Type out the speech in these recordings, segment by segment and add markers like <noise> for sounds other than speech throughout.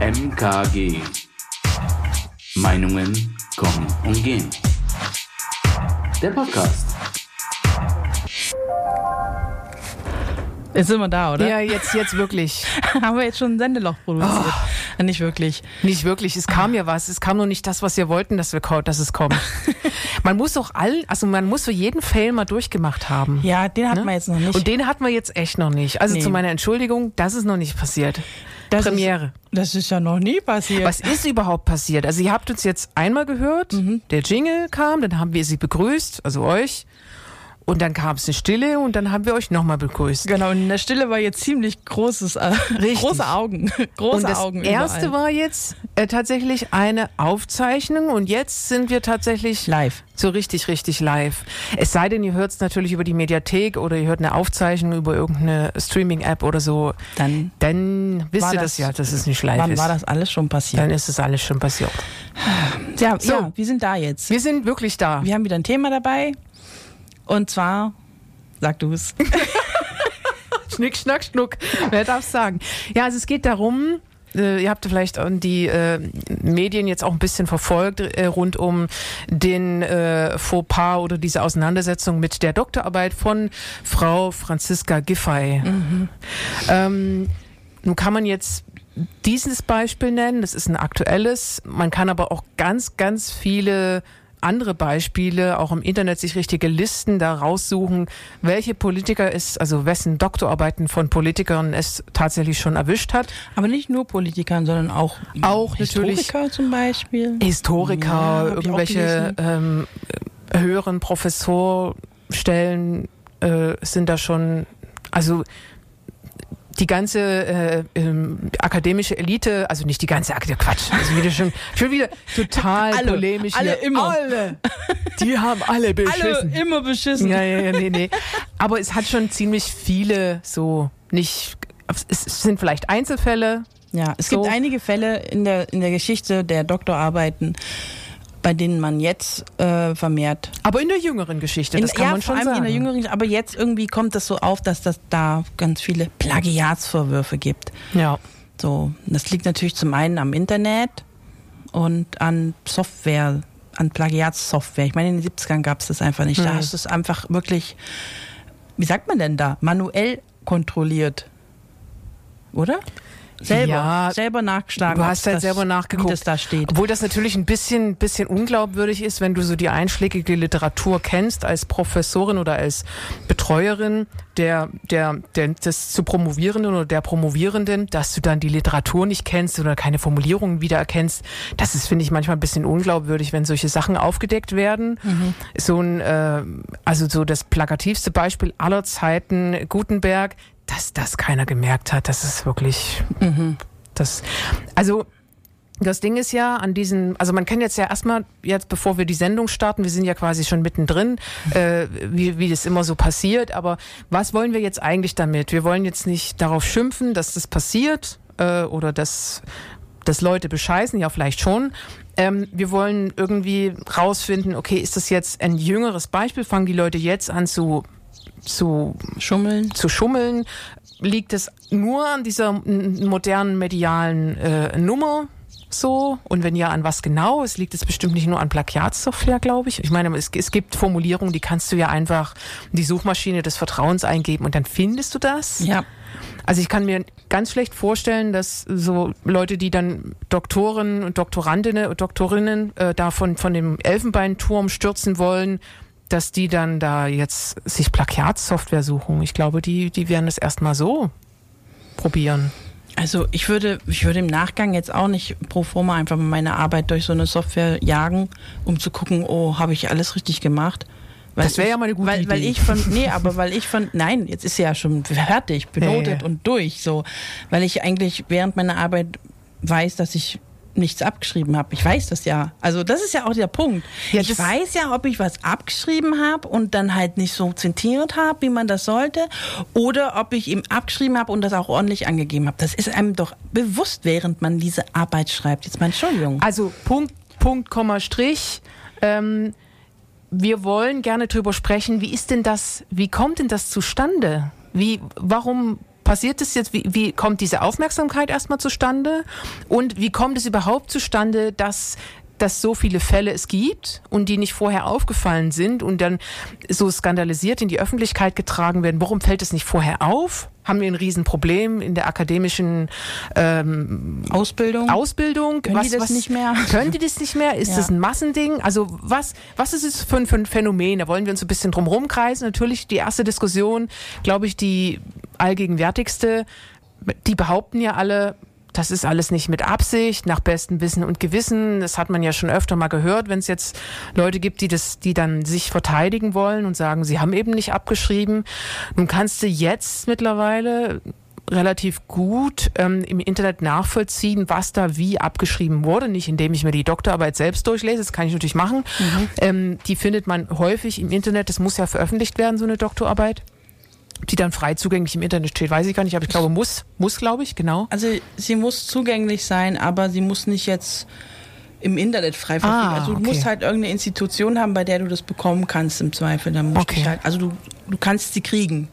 MKG. Meinungen kommen und gehen. Der Podcast. Jetzt sind wir da, oder? Ja, jetzt, jetzt wirklich. <laughs> Haben wir jetzt schon ein Sendeloch produziert? Nicht wirklich. Nicht wirklich. Es kam ja was. Es kam nur nicht das, was wir wollten, dass, wir, dass es kommt. <laughs> man muss doch all, also man muss für jeden Fail mal durchgemacht haben. Ja, den hat Ne? man jetzt noch nicht. Und den hat man jetzt echt noch nicht. Also Nee. zu meiner Entschuldigung, das ist noch nicht passiert. Das Premiere. Ist, das ist ja noch nie passiert. Was ist überhaupt passiert? Also ihr habt uns jetzt einmal gehört, Mhm. der Jingle kam, dann haben wir sie begrüßt, also euch. Und dann kam es eine Stille und dann haben wir euch nochmal begrüßt. Genau, und in der Stille war jetzt ziemlich großes, äh, große Augen. <laughs> Große und das Augen. erste überall. war jetzt äh, tatsächlich eine Aufzeichnung und jetzt sind wir tatsächlich live. so richtig, richtig live. Es sei denn, ihr hört es natürlich über die Mediathek oder ihr hört eine Aufzeichnung über irgendeine Streaming-App oder so. Dann, Dann wisst ihr das- das ja, dass es nicht live wann ist. war das alles schon passiert? Dann ist es alles schon passiert. ja, So. ja, wir sind da jetzt. Wir sind wirklich da. Wir haben wieder ein Thema dabei. Und zwar, sag du es. <laughs> Schnick, schnack, schnuck. Wer darf sagen? Ja, also es geht darum, äh, ihr habt vielleicht die äh, Medien jetzt auch ein bisschen verfolgt äh, rund um den äh, Fauxpas oder diese Auseinandersetzung mit der Doktorarbeit von Frau Franziska Giffey. Ähm, nun kann man jetzt dieses Beispiel nennen, das ist ein aktuelles. Man kann aber auch ganz, ganz viele andere Beispiele, auch im Internet sich richtige Listen da raussuchen, welche Politiker es, also wessen Doktorarbeiten von Politikern es tatsächlich schon erwischt hat. Aber nicht nur Politikern, sondern auch, Auch natürlich- Historiker zum Beispiel. Historiker, Ja, irgendwelche ähm, höheren Professorstellen äh, sind da schon, also die ganze äh, ähm, akademische Elite, also nicht die ganze Akademie, Quatsch, also wieder schon, schon wieder total <laughs> Alle, polemisch. alle hier. immer. Alle, die haben alle beschissen. Alle immer beschissen. Ja, ja, ja, nee, nee. Aber es hat schon ziemlich viele so nicht, es sind vielleicht Einzelfälle, Ja, es So. gibt einige Fälle in der, in der Geschichte der Doktorarbeiten, bei denen man jetzt äh, vermehrt. aber in der jüngeren Geschichte, In, das kann ja, man vor schon allem sagen. in der jüngeren, aber jetzt irgendwie kommt das so auf, dass das da ganz viele Plagiatsvorwürfe gibt. ja. So, das liegt natürlich zum einen am Internet und an Software, an Plagiatssoftware. Ich meine, in den 70ern gab es das einfach nicht. Da Mhm. hast du es einfach wirklich, wie sagt man denn da, manuell kontrolliert. Oder? Selber, Ja, selber nachgeschlagen. Du hast halt das, selber nachgeguckt. Wie das da steht. Obwohl das natürlich ein bisschen, bisschen unglaubwürdig ist, wenn du so die einschlägige Literatur kennst als Professorin oder als Betreuerin der, der, der, des zu Promovierenden oder der Promovierenden, dass du dann die Literatur nicht kennst oder keine Formulierungen wiedererkennst. Das ist, finde ich, manchmal ein bisschen unglaubwürdig, wenn solche Sachen aufgedeckt werden. So ein, äh, also so das plakativste Beispiel aller Zeiten, Gutenberg, dass das keiner gemerkt hat, das ist wirklich, das, also, das Ding ist ja an diesen, also man kann jetzt ja erstmal, jetzt bevor wir die Sendung starten, wir sind ja quasi schon mittendrin, äh, wie, wie das immer so passiert, aber was wollen wir jetzt eigentlich damit? Wir wollen jetzt nicht darauf schimpfen, dass das passiert äh, oder dass, dass Leute bescheißen, ja vielleicht schon. Ähm, wir wollen irgendwie rausfinden, okay, ist das jetzt ein jüngeres Beispiel? Fangen die Leute jetzt an zu, zu Schummeln. zu schummeln? Liegt es nur an dieser modernen medialen äh, Nummer so? Und wenn ja, an was genau? Es liegt es bestimmt nicht nur an Plagiatssoftware, glaube ich. Ich meine, es, es gibt Formulierungen, die kannst du ja einfach in die Suchmaschine des Vertrauens eingeben und dann findest du das. Ja. Also ich kann mir ganz schlecht vorstellen, dass so Leute, die dann Doktoren und Doktorandinnen und Doktorinnen äh, da von, von dem Elfenbeinturm stürzen wollen, dass die dann da jetzt sich Plagiatssoftware suchen. Ich glaube, die, die werden es erstmal so probieren. Also ich würde, ich würde im Nachgang jetzt auch nicht pro forma einfach mal meine Arbeit durch so eine Software jagen, um zu gucken, oh, habe ich alles richtig gemacht. Weil Das wär ich- ja mal eine gute weil, Weil Idee. ich von, nee, <laughs> aber weil ich von, nein, jetzt ist sie ja schon fertig, benotet ja. und durch, so. Weil ich eigentlich während meiner Arbeit weiß, dass ich nichts abgeschrieben habe. Ich weiß das ja. Also das ist ja auch der Punkt. Ja, ich weiß ja, ob ich was abgeschrieben habe und dann halt nicht so zitiert habe, wie man das sollte, oder ob ich ihm abgeschrieben habe und das auch ordentlich angegeben habe. Das ist einem doch bewusst, während man diese Arbeit schreibt. Jetzt mal Entschuldigung. Also Punkt, Punkt, Komma, Strich. Ähm, wir wollen gerne drüber sprechen, wie ist denn das, wie kommt denn das zustande? Wie, warum passiert es jetzt, wie, wie kommt diese Aufmerksamkeit erstmal zustande? Und wie kommt es überhaupt zustande, dass dass so viele Fälle es gibt und die nicht vorher aufgefallen sind und dann so skandalisiert in die Öffentlichkeit getragen werden. Warum fällt es nicht vorher auf? Haben wir ein Riesenproblem in der akademischen ähm, Ausbildung? Ausbildung? Können die das nicht mehr? Können die das nicht mehr? Ist Ja. das ein Massending? Also was, was ist es für ein, für ein Phänomen? Da wollen wir uns ein bisschen drum rumkreisen. Natürlich die erste Diskussion, glaube ich, die allgegenwärtigste. Die behaupten ja alle, das ist alles nicht mit Absicht, nach bestem Wissen und Gewissen. Das hat man ja schon öfter mal gehört, wenn es jetzt Leute gibt, die das, die dann sich verteidigen wollen und sagen, sie haben eben nicht abgeschrieben. Nun kannst du jetzt mittlerweile relativ gut ähm, im Internet nachvollziehen, was da wie abgeschrieben wurde. Nicht indem ich mir die Doktorarbeit selbst durchlese, das kann ich natürlich machen. Ähm, die findet man häufig im Internet. Das muss ja veröffentlicht werden, so eine Doktorarbeit. Die dann frei zugänglich im Internet steht, weiß ich gar nicht, aber ich glaube, muss, muss, glaube ich, genau. Also sie muss zugänglich sein, aber sie muss nicht jetzt im Internet frei verfügbar. Ah, also du okay. musst halt irgendeine Institution haben, bei der du das bekommen kannst im Zweifel. Dann musst Okay. du halt, also du, du kannst sie kriegen.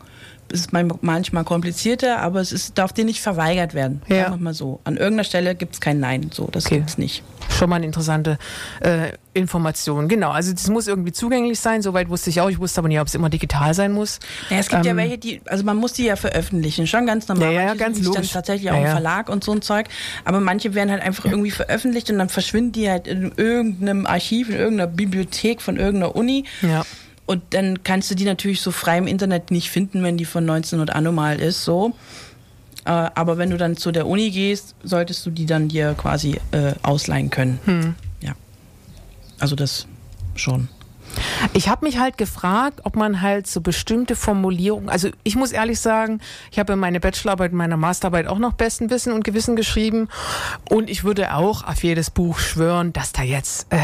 Es ist man- manchmal komplizierter, aber es ist, darf dir nicht verweigert werden. Ja. Sagen wir mal so. An irgendeiner Stelle gibt es kein Nein. So, das Okay. gibt's nicht. Schon mal eine interessante äh, Information. Genau, also das muss irgendwie zugänglich sein. Soweit wusste ich auch. Ich wusste aber nicht, ob es immer digital sein muss. Ja, es gibt ja Ähm, welche, die, also man muss die ja veröffentlichen, schon ganz normal. Ja, ja, ganz logisch. Dann tatsächlich auch Ja, im ja. Verlag und so ein Zeug. Aber manche werden halt einfach irgendwie veröffentlicht und dann verschwinden die halt in irgendeinem Archiv, in irgendeiner Bibliothek von irgendeiner Uni. Ja. Und dann kannst du die natürlich so frei im Internet nicht finden, wenn die von 19 und anno mal ist, so. Äh, aber wenn du dann zu der Uni gehst, solltest du die dann dir quasi äh, ausleihen können. Hm. Ja. Also das schon. Ich habe mich halt gefragt, ob man halt so bestimmte Formulierungen, also ich muss ehrlich sagen, ich habe meine Bachelorarbeit und meine Masterarbeit auch noch besten Wissen und Gewissen geschrieben und ich würde auch auf jedes Buch schwören, dass da jetzt äh,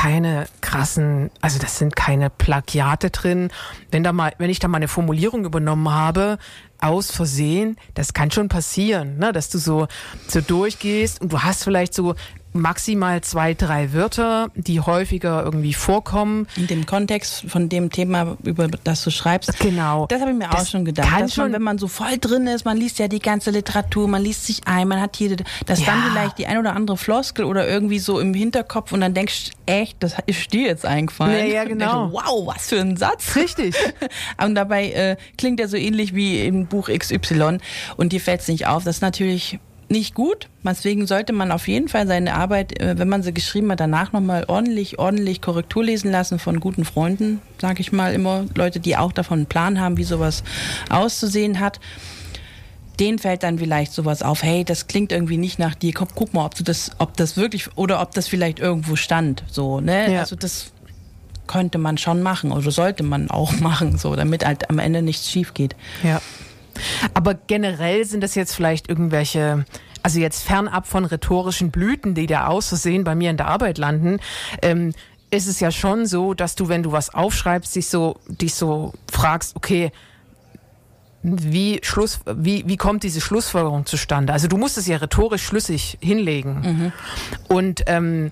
keine krassen, also das sind keine Plagiate drin. Wenn da mal, wenn ich da mal eine Formulierung übernommen habe, aus Versehen, das kann schon passieren, ne, dass du so so durchgehst und du hast vielleicht so maximal zwei, drei Wörter, die häufiger irgendwie vorkommen. In dem Kontext von dem Thema, über das du schreibst. Genau. Das habe ich mir auch Das schon gedacht. kann Dass man, schon- wenn man so voll drin ist, man liest ja die ganze Literatur, man liest sich ein, man hat jede, dass dann Ja. vielleicht die ein oder andere Floskel oder irgendwie so im Hinterkopf und dann denkst echt, das ist dir jetzt eingefallen. Ja, ja, genau. denkst wow, was für ein Satz. Richtig. <laughs> Und dabei äh, klingt er so ähnlich wie im Buch XY und dir fällt es nicht auf. Das ist natürlich nicht gut. Deswegen sollte man auf jeden Fall seine Arbeit, äh, wenn man sie geschrieben hat, danach nochmal ordentlich, ordentlich Korrektur lesen lassen von guten Freunden, sage ich mal immer. Leute, die auch davon einen Plan haben, wie sowas auszusehen hat. Denen fällt dann vielleicht sowas auf, hey, das klingt irgendwie nicht nach dir. Guck, guck mal, ob du das, ob das wirklich oder ob das vielleicht irgendwo stand. So, ne? Ja. Also das könnte man schon machen oder sollte man auch <laughs> machen, so, damit halt am Ende nichts schief geht. Ja. Aber generell sind das jetzt vielleicht irgendwelche, also jetzt fernab von rhetorischen Blüten, die da aus Versehen bei mir in der Arbeit landen, ähm, ist es ja schon so, dass du, wenn du was aufschreibst, dich so, dich so fragst, okay, wie Schluss, wie, wie kommt diese Schlussfolgerung zustande? Also du musst es ja rhetorisch schlüssig hinlegen. Und ähm,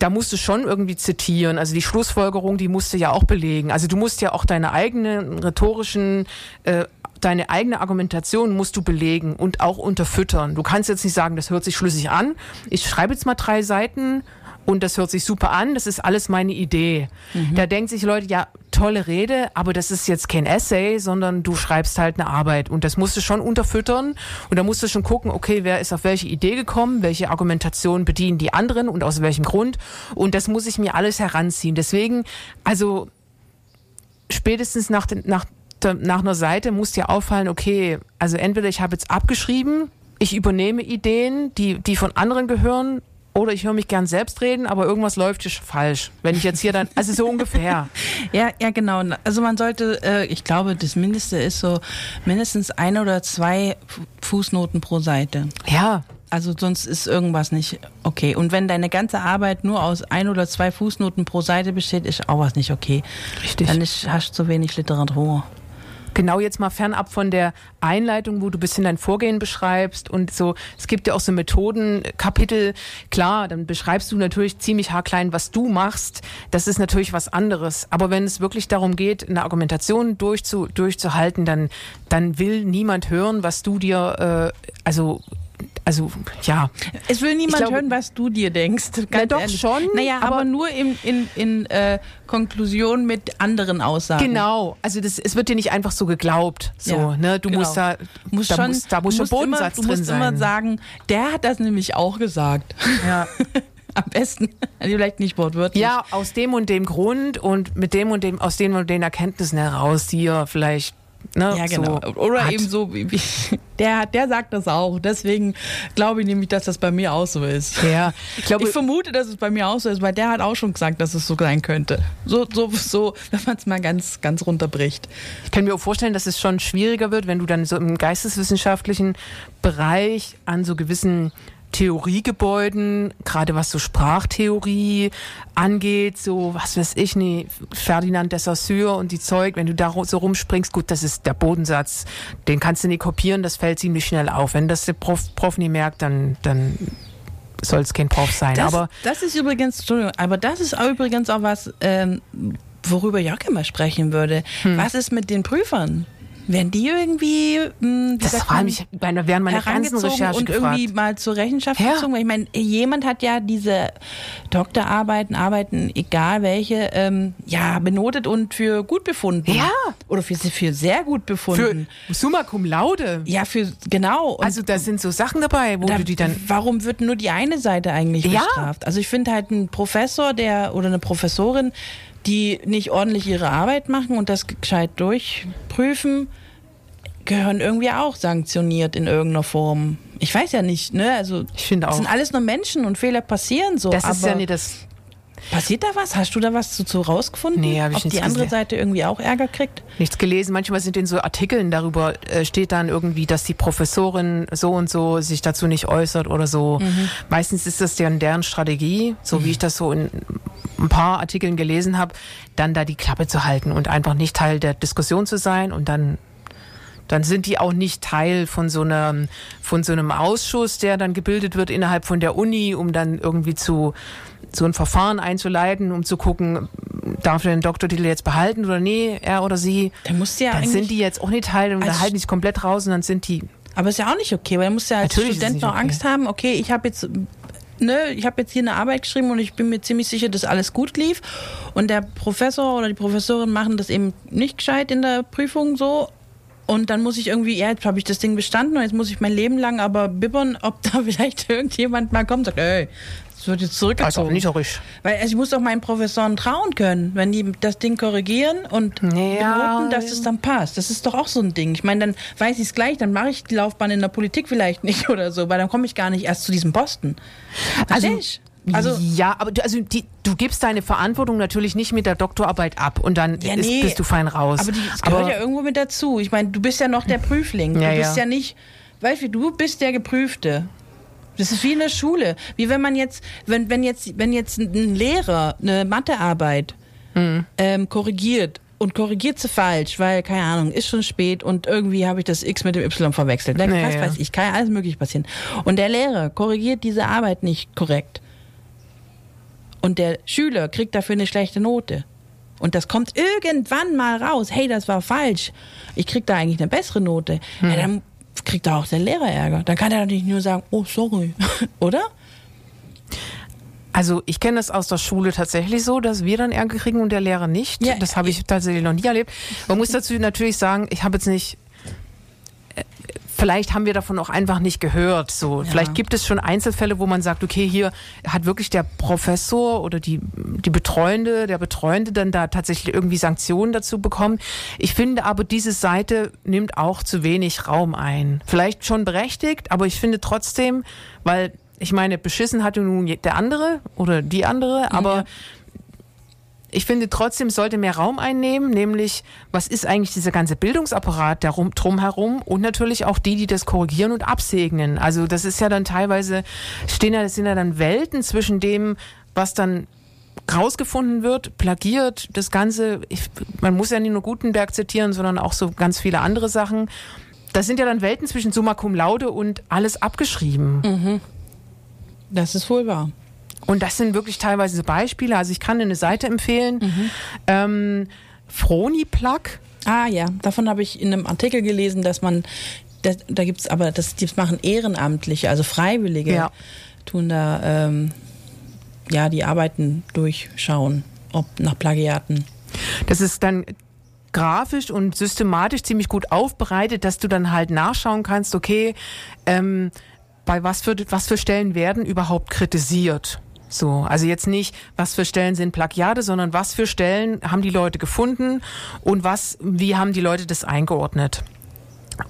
da musst du schon irgendwie zitieren. Also die Schlussfolgerung, die musst du ja auch belegen. Also du musst ja auch deine eigenen rhetorischen, äh, deine eigene Argumentation musst du belegen und auch unterfüttern. Du kannst jetzt nicht sagen, das hört sich schlüssig an. Ich schreibe jetzt mal drei Seiten und das hört sich super an. Das ist alles meine Idee. Da denken sich Leute, ja, tolle Rede, aber das ist jetzt kein Essay, sondern du schreibst halt eine Arbeit und das musst du schon unterfüttern und da musst du schon gucken, okay, wer ist auf welche Idee gekommen, welche Argumentation bedienen die anderen und aus welchem Grund und das muss ich mir alles heranziehen. Deswegen, also spätestens nach, den, nach, der, nach einer Seite muss dir auffallen, okay, also entweder ich habe jetzt abgeschrieben, ich übernehme Ideen, die, die von anderen gehören, oder ich höre mich gern selbst reden, aber irgendwas läuft hier falsch. Wenn ich jetzt hier dann, also so ungefähr. <laughs> Ja, ja, genau. Also man sollte, äh, ich glaube, das Mindeste ist so mindestens ein oder zwei Fu- Fußnoten pro Seite. Ja, Also sonst ist irgendwas nicht okay. Und wenn deine ganze Arbeit nur aus ein oder zwei Fußnoten pro Seite besteht, ist auch was nicht okay. Richtig. Dann ist, hast du zu wenig Literatur. Genau jetzt mal fernab von der Einleitung, wo du ein bisschen dein Vorgehen beschreibst und so, es gibt ja auch so Methoden, Kapitel, klar, dann beschreibst du natürlich ziemlich haarklein, was du machst. Das ist natürlich was anderes. Aber wenn es wirklich darum geht, eine Argumentation durchzu, durchzuhalten, dann, dann will niemand hören, was du dir, äh, also also ja. Es will niemand glaube, hören, was du dir denkst. Ganz na doch ehrlich. schon. Naja, aber, aber nur in, in, in äh, Konklusion mit anderen Aussagen. Genau. Also das, es wird dir nicht einfach so geglaubt. So, ja, ne? Du genau. musst da, musst da, schon, muss, da muss schon Bodensatz immer, du musst immer sagen, der hat das nämlich auch gesagt. Ja. <laughs> Am besten, <laughs> vielleicht nicht wortwörtlich. Ja, aus dem und dem Grund und mit dem und dem, aus den und den Erkenntnissen heraus, die ihr vielleicht Ne, ja, genau. So Oder hat. eben so, wie, wie, <laughs> der, der sagt das auch. Deswegen glaube ich nämlich, dass das bei mir auch so ist. Ja, ich, glaube, ich vermute, dass es bei mir auch so ist, weil der hat auch schon gesagt, dass es so sein könnte. So, so, so <laughs> wenn man es mal ganz, ganz runterbricht. Ich kann mir auch vorstellen, dass es schon schwieriger wird, wenn du dann so im geisteswissenschaftlichen Bereich an so gewissen Theoriegebäuden, gerade was so Sprachtheorie angeht, so was weiß ich nicht, Ferdinand de Saussure und die Zeug, wenn du da so rumspringst, gut, das ist der Bodensatz, den kannst du nicht kopieren, das fällt ziemlich schnell auf. Wenn das der Prof, Prof nie merkt, dann, dann soll es kein Prof sein. Das, aber das ist übrigens, Entschuldigung, aber das ist auch übrigens auch was, ähm, worüber Jörg immer sprechen würde. Hm. Was ist mit den Prüfern? Werden die irgendwie mh, hm, das war mich meine, während meiner ganzen Recherche und gefragt. irgendwie mal zur Rechenschaft ja. gezogen? Ich meine, jemand hat ja diese Doktorarbeiten, Arbeiten, egal welche, ähm, ja benotet und für gut befunden. Ja. Oder für, für sehr gut befunden. Für Summa cum laude. Ja, für genau. Und also da sind so Sachen dabei, wo da, du die dann. Warum wird nur die eine Seite eigentlich ja. bestraft? Also ich finde halt ein Professor, der oder eine Professorin, die nicht ordentlich ihre Arbeit machen und das gescheit durchprüfen, gehören irgendwie auch sanktioniert in irgendeiner Form. Ich weiß ja nicht, ne? Also ich finde auch. Das sind alles nur Menschen und Fehler passieren so. Das ist ja nicht das. Passiert da was? Hast du da was zu, zu rausgefunden? Nee, habe ich Ob nichts die andere gesehen. Seite irgendwie auch Ärger kriegt? Nichts gelesen. Manchmal sind in so Artikeln darüber, äh, steht dann irgendwie, dass die Professorin so und so sich dazu nicht äußert oder so. Mhm. Meistens ist das deren, deren Strategie, so mhm. wie ich das so in ein paar Artikeln gelesen habe, dann da die Klappe zu halten und einfach nicht Teil der Diskussion zu sein und dann dann sind die auch nicht Teil von so einem, von so einem Ausschuss, der dann gebildet wird innerhalb von der Uni, um dann irgendwie zu, so ein Verfahren einzuleiten, um zu gucken, darf er den Doktortitel jetzt behalten oder nee, er oder sie. Dann muss ja Dann sind die jetzt auch nicht Teil und also da halten die sich komplett raus und dann sind die. Aber ist ja auch nicht okay, weil er muss ja als Natürlich Student noch okay. Angst haben, okay, ich habe jetzt ne, ich habe jetzt hier eine Arbeit geschrieben und ich bin mir ziemlich sicher, dass alles gut lief. Und der Professor oder die Professorin machen das eben nicht gescheit in der Prüfung so. Und dann muss ich irgendwie, ja, jetzt habe ich das Ding bestanden und jetzt muss ich mein Leben lang aber bibbern, ob da <laughs> vielleicht irgendjemand mal kommt und sagt, ey, das wird jetzt zurückgezogen. Also nicht so richtig. Weil also ich muss doch meinen Professoren trauen können, wenn die das Ding korrigieren und ja, benoten, dass es dann passt. Das ist doch auch so ein Ding. Ich meine, dann weiß ich es gleich, dann mache ich die Laufbahn in der Politik vielleicht nicht <laughs> oder so, weil dann komme ich gar nicht erst zu diesem Posten. Also, ich? Also ja, aber du, also die, du gibst deine Verantwortung natürlich nicht mit der Doktorarbeit ab und dann ja, ist, nee, bist du fein raus. Aber das gehört aber, ja irgendwo mit dazu. Ich meine, du bist ja noch der Prüfling. Du ja, bist ja. ja nicht, weißt du, du bist der Geprüfte. Das ist wie in der Schule. Wie wenn man jetzt, wenn, wenn jetzt, wenn jetzt ein Lehrer eine Mathearbeit mhm. ähm, korrigiert und korrigiert sie falsch, weil, keine Ahnung, ist schon spät und irgendwie habe ich das X mit dem Y verwechselt. Dann, Ja, was ja. weiß ich, kann ja alles möglich passieren. Und der Lehrer korrigiert diese Arbeit nicht korrekt. Und der Schüler kriegt dafür eine schlechte Note. Und das kommt irgendwann mal raus. Hey, das war falsch. Ich krieg da eigentlich eine bessere Note. Ja, dann kriegt da auch der Lehrer Ärger. Dann kann er nicht nur sagen, oh, sorry. <laughs> Oder? Also ich kenne das aus der Schule tatsächlich so, dass wir dann Ärger kriegen und der Lehrer nicht. Ja, das habe ich tatsächlich noch nie erlebt. Man muss dazu natürlich sagen, ich habe jetzt nicht Vielleicht haben wir davon auch einfach nicht gehört. So, Ja. vielleicht gibt es schon Einzelfälle, wo man sagt, okay, hier hat wirklich der Professor oder die die Betreuende, der Betreuende dann da tatsächlich irgendwie Sanktionen dazu bekommen. Ich finde aber diese Seite nimmt auch zu wenig Raum ein. Vielleicht schon berechtigt, aber ich finde trotzdem, weil ich meine, beschissen hatte nun der andere oder die andere, aber Ja. Ich finde trotzdem sollte mehr Raum einnehmen, nämlich was ist eigentlich dieser ganze Bildungsapparat darum, drumherum und natürlich auch die, die das korrigieren und absegnen. Also das ist ja dann teilweise, stehen ja, das sind ja dann Welten zwischen dem, was dann rausgefunden wird, plagiert, das Ganze, ich, man muss ja nicht nur Gutenberg zitieren, sondern auch so ganz viele andere Sachen. Das sind ja dann Welten zwischen Summa Cum Laude und alles abgeschrieben. Das ist wohl wahr. Und das sind wirklich teilweise so Beispiele. Also ich kann eine Seite empfehlen. Ähm, Froniplug. Ah ja, davon habe ich in einem Artikel gelesen, dass man, das, da gibt's aber, das, das machen Ehrenamtliche, also Freiwillige, Ja. tun da, ähm, ja, die Arbeiten durchschauen, ob nach Plagiaten. Das ist dann grafisch und systematisch ziemlich gut aufbereitet, dass du dann halt nachschauen kannst, okay, ähm, bei was für, was für Stellen werden überhaupt kritisiert. So, also jetzt nicht, was für Stellen sind Plagiate, sondern was für Stellen haben die Leute gefunden und was, wie haben die Leute das eingeordnet.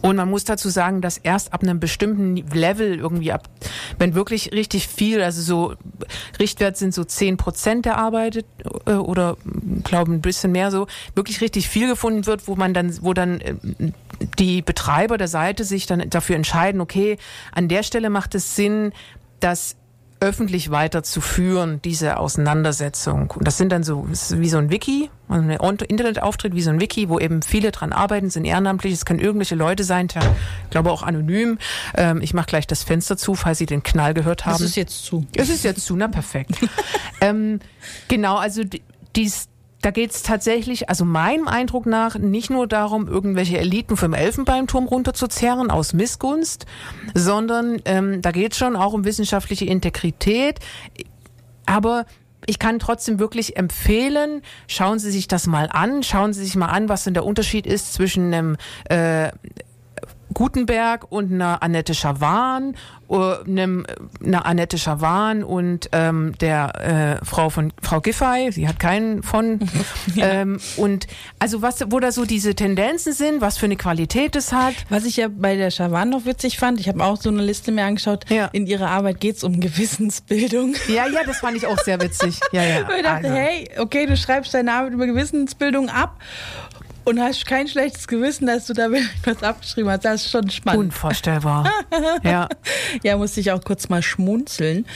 Und man muss dazu sagen, dass erst ab einem bestimmten Level irgendwie ab, wenn wirklich richtig viel, also so Richtwert sind so 10 Prozent der Arbeit äh, oder glaube ein bisschen mehr so, wirklich richtig viel gefunden wird, wo man dann, wo dann äh, die Betreiber der Seite sich dann dafür entscheiden, okay, an der Stelle macht es Sinn, dass öffentlich weiterzuführen, diese Auseinandersetzung. Und das sind dann so, es wie so ein Wiki, also ein Internetauftritt wie so ein Wiki, wo eben viele dran arbeiten, sind ehrenamtlich, es können irgendwelche Leute sein, ich glaube auch anonym. Ähm, ich mache gleich das Fenster zu, falls Sie den Knall gehört haben. Das ist jetzt zu. Es ist jetzt zu, na perfekt. <laughs> ähm, genau, also die- dies, da geht es tatsächlich, also meinem Eindruck nach, nicht nur darum, irgendwelche Eliten vom Elfenbeinturm runterzuzerren aus Missgunst, sondern ähm, da geht es schon auch um wissenschaftliche Integrität. Aber ich kann trotzdem wirklich empfehlen, schauen Sie sich das mal an, schauen Sie sich mal an, was denn der Unterschied ist zwischen einem äh, Gutenberg und einer Annette Schawan, äh, einem, einer Annette Schawan und ähm, der äh, Frau von Frau Giffey, sie hat keinen von. <laughs> ähm, und also was, wo da so diese Tendenzen sind, was für eine Qualität es hat. Was ich ja bei der Schawan noch witzig fand, ich habe auch so eine Liste mir angeschaut, Ja. in ihrer Arbeit geht's um Gewissensbildung. Ja, ja, das fand ich auch sehr witzig. Ja, ja. <laughs> Ich dachte, Also. hey, okay, du schreibst deine Arbeit über Gewissensbildung ab und hast kein schlechtes Gewissen, dass du da <laughs> was abgeschrieben hast. Das ist schon spannend. Unvorstellbar. <laughs> ja. Ja, musste ich auch kurz mal schmunzeln.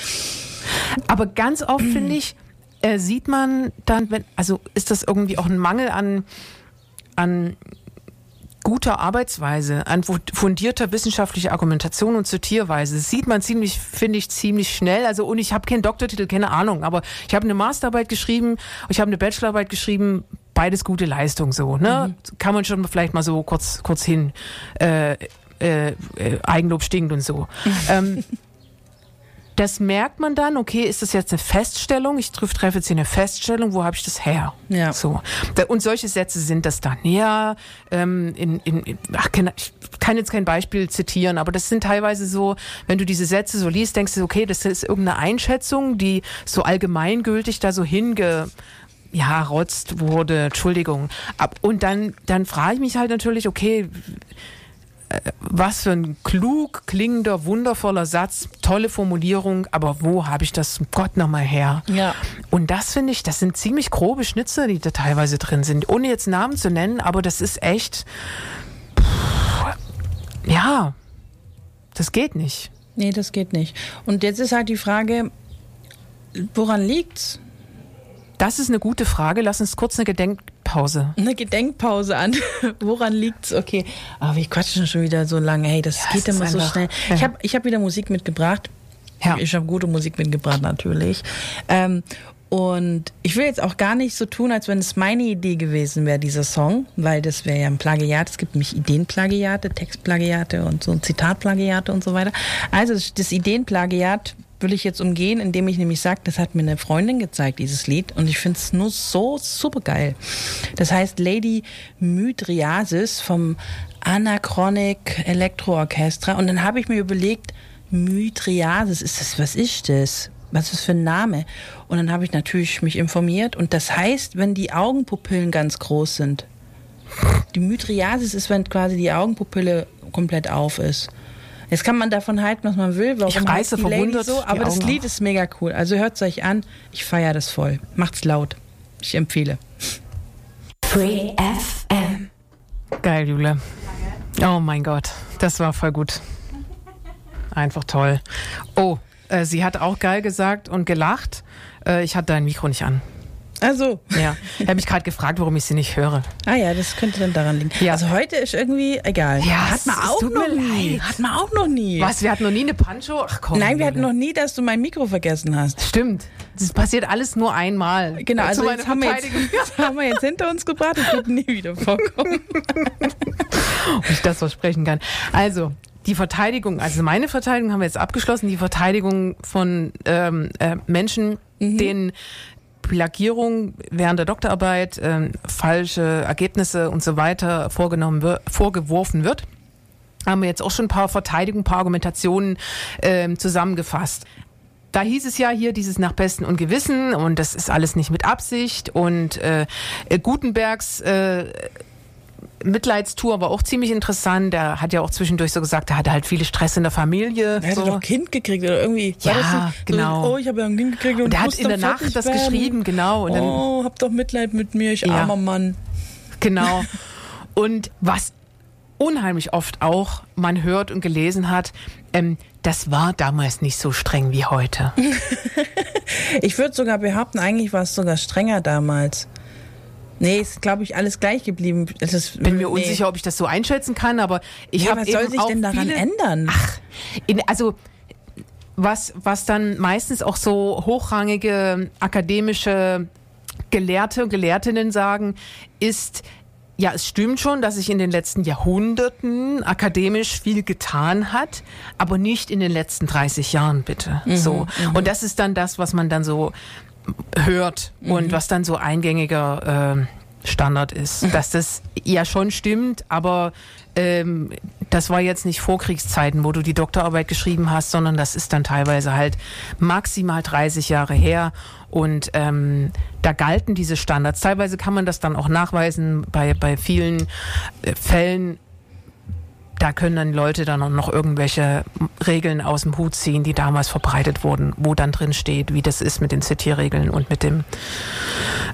Aber ganz oft finde ich, äh, sieht man dann, wenn, also ist das irgendwie auch ein Mangel an, an guter Arbeitsweise, an fu- fundierter wissenschaftlicher Argumentation und Zitierweise. Das sieht man ziemlich, finde ich, ziemlich schnell. Also, und ich habe keinen Doktortitel, keine Ahnung, aber ich habe eine Masterarbeit geschrieben, ich habe eine Bachelorarbeit geschrieben, beides gute Leistung so, ne? Kann man schon vielleicht mal so kurz, kurz hin, äh, äh, äh, Eigenlob stinkt und so. <laughs> ähm, das merkt man dann, okay, ist das jetzt eine Feststellung? Ich treffe jetzt hier eine Feststellung, wo habe ich das her? Ja. So. Und solche Sätze sind das dann. Ja, ähm, in, in, ach, ich kann jetzt kein Beispiel zitieren, aber das sind teilweise so, wenn du diese Sätze so liest, denkst du, okay, das ist irgendeine Einschätzung, die so allgemeingültig da so hinge ja, rotzt wurde, Entschuldigung. Ab, und dann, dann frage ich mich halt natürlich, okay, was für ein klug klingender, wundervoller Satz, tolle Formulierung, aber wo habe ich das Gott nochmal her? Ja. Und das finde ich, das sind ziemlich grobe Schnitze, die da teilweise drin sind, ohne jetzt Namen zu nennen, aber das ist echt, pff, ja, das geht nicht. Nee, das geht nicht. Und jetzt ist halt die Frage, woran liegt's? Das ist eine gute Frage. Lass uns kurz eine Gedenkpause. Eine Gedenkpause an. <laughs> Woran liegt's? Okay. Aber wir quatschen schon wieder so lange. Hey, das Ja, geht ist immer so schnell. ja. Ich habe ich hab wieder Musik mitgebracht. Ja. Ich habe gute Musik mitgebracht, natürlich. Ähm, und ich will jetzt auch gar nicht so tun, als wenn es meine Idee gewesen wäre, dieser Song, weil das wäre ja ein Plagiat. Es gibt nämlich Ideenplagiate, Textplagiate und so Zitatplagiate und so weiter. Also das- das Ideenplagiat will ich jetzt umgehen, indem ich nämlich sage, das hat mir eine Freundin gezeigt, dieses Lied, und ich finde es nur so super geil. Das heißt Lady Mydriasis vom Anachronic Elektroorchestra. Und dann habe ich mir überlegt, Mydriasis, ist das, was ist das? Was ist das für ein Name? Und dann habe ich natürlich mich informiert und das heißt, wenn die Augenpupillen ganz groß sind. Die Mydriasis ist, wenn quasi die Augenpupille komplett auf ist. Jetzt kann man davon halten, was man will. Warum Ich reiße verwundert so? Aber das Augen Lied auf. ist mega cool. Also hört es euch an. Ich feiere das voll. Macht's laut. Ich empfehle. Free FM. Geil, Jule. Oh mein Gott, das war voll gut. Einfach toll. Oh, äh, sie hat auch geil gesagt und gelacht. Äh, ich hatte dein Mikro nicht an. Also, Ja. Ich habe mich gerade gefragt, warum ich sie nicht höre. ah ja, das könnte dann daran liegen. Ja. Also heute ist irgendwie egal. Ja, hat man auch noch nie. Hat man auch noch nie. Was, wir hatten noch nie eine Pancho? Ach komm. Nein, wir hatten noch nie, dass du mein Mikro vergessen hast. Stimmt. Das passiert alles nur einmal. Genau, Zu also meiner jetzt haben, wir jetzt, Verteidigung. <laughs> das haben wir jetzt hinter uns gebracht. Das wird nie wieder vorkommen. ob ich das versprechen kann. Also, die Verteidigung, also meine Verteidigung haben wir jetzt abgeschlossen, die Verteidigung von ähm, äh, Menschen, denen Plagierung während der Doktorarbeit, ähm, falsche Ergebnisse und so weiter vorgenommen wird, vorgeworfen wird. Haben wir jetzt auch schon ein paar Verteidigungen, ein paar Argumentationen ähm, zusammengefasst. Da hieß es ja hier dieses nach Besten und Gewissen und das ist alles nicht mit Absicht und äh, Gutenbergs äh, Mitleidstour war auch ziemlich interessant. Der hat ja auch zwischendurch so gesagt, er hatte halt viel Stress in der Familie. Er so. doch ein Kind gekriegt oder irgendwie. Ja, genau. So, oh, ich habe ja ein Kind gekriegt und, Und er hat in der Nacht das werden. geschrieben, genau. Und dann, oh, hab doch Mitleid mit mir, ich Ja. armer Mann. Genau. Und was unheimlich oft auch man hört und gelesen hat, ähm, das war damals nicht so streng wie heute. <laughs> Ich würde sogar behaupten, eigentlich war es sogar strenger damals. Nee, ist, glaube ich, alles gleich geblieben. Ist, Bin mir nee. unsicher, ob ich das so einschätzen kann, aber ich Ja, habe was eben soll sich auch denn daran viele, ändern? Ach, in, also was, was dann meistens auch so hochrangige akademische Gelehrte und Gelehrtinnen sagen, ist, ja, es stimmt schon, dass sich in den letzten Jahrhunderten akademisch viel getan hat, aber nicht in den letzten 30 Jahren, bitte. so. Und das ist dann das, was man dann so hört und was dann so eingängiger ähm, Standard ist. Dass das ja schon stimmt, aber ähm, das war jetzt nicht Vorkriegszeiten, wo du die Doktorarbeit geschrieben hast, sondern das ist dann teilweise halt maximal 30 Jahre her. Und ähm, da galten diese Standards. Teilweise kann man das dann auch nachweisen bei, bei vielen äh, Fällen. Da können dann Leute dann auch noch irgendwelche Regeln aus dem Hut ziehen, die damals verbreitet wurden, wo dann drin steht, wie das ist mit den Zitierregeln und mit dem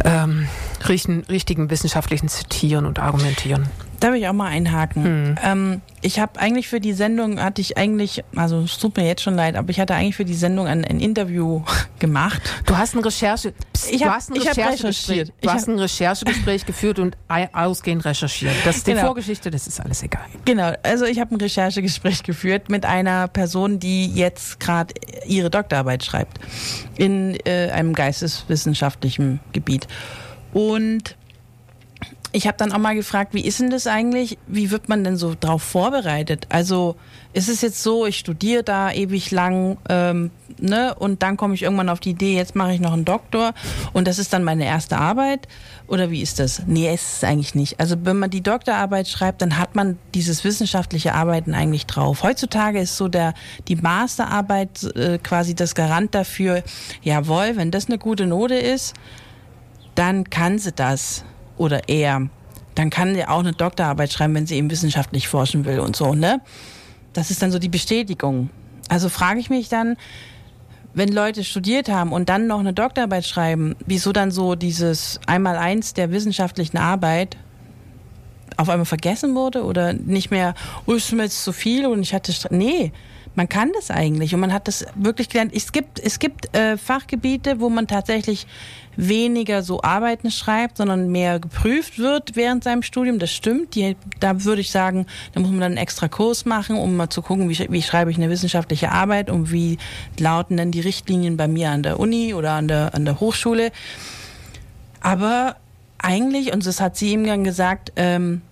ähm, richten, richtigen wissenschaftlichen Zitieren und Argumentieren. Darf ich auch mal einhaken? Hm. Ähm, ich habe eigentlich für die Sendung, hatte ich eigentlich, also es tut mir jetzt schon leid, aber ich hatte eigentlich für die Sendung ein, ein Interview <laughs> gemacht. Du hast ein Recherche, Psst, Ich du hab- hast ein ich Recherchegespräch, du Ich hast ein Recherchegespräch geführt und ausgehend recherchiert. Das ist die Genau. Vorgeschichte, das ist alles egal. Genau, also ich habe ein Recherchegespräch geführt mit einer Person, die jetzt gerade ihre Doktorarbeit schreibt in äh, einem geisteswissenschaftlichen Gebiet. Und ich habe dann auch mal gefragt, wie ist denn das eigentlich? Wie wird man denn so drauf vorbereitet? Also ist es jetzt so, ich studiere da ewig lang, ähm, ne, und dann komme ich irgendwann auf die Idee, jetzt mache ich noch einen Doktor und das ist dann meine erste Arbeit? Oder wie ist das? Nee, ist es eigentlich nicht. Also wenn man die Doktorarbeit schreibt, dann hat man dieses wissenschaftliche Arbeiten eigentlich drauf. Heutzutage ist so der die Masterarbeit äh, quasi das Garant dafür, jawohl, wenn das eine gute Note ist, dann kann sie das oder er. Dann kann sie auch eine Doktorarbeit schreiben, wenn sie eben wissenschaftlich forschen will und so, ne? Das ist dann so die Bestätigung. Also frage ich mich dann, wenn Leute studiert haben und dann noch eine Doktorarbeit schreiben, wieso dann so dieses Einmaleins der wissenschaftlichen Arbeit auf einmal vergessen wurde oder nicht mehr, oh, ist mir jetzt zu viel und ich hatte, nee, man kann das eigentlich und man hat das wirklich gelernt. Es gibt, es gibt äh, Fachgebiete, wo man tatsächlich weniger so Arbeiten schreibt, sondern mehr geprüft wird während seinem Studium. Das stimmt. Die, da würde ich sagen, da muss man dann einen extra Kurs machen, um mal zu gucken, wie, wie schreibe ich eine wissenschaftliche Arbeit und wie lauten denn die Richtlinien bei mir an der Uni oder an der, an der Hochschule. Aber eigentlich, und das hat sie ihm dann gesagt, ähm,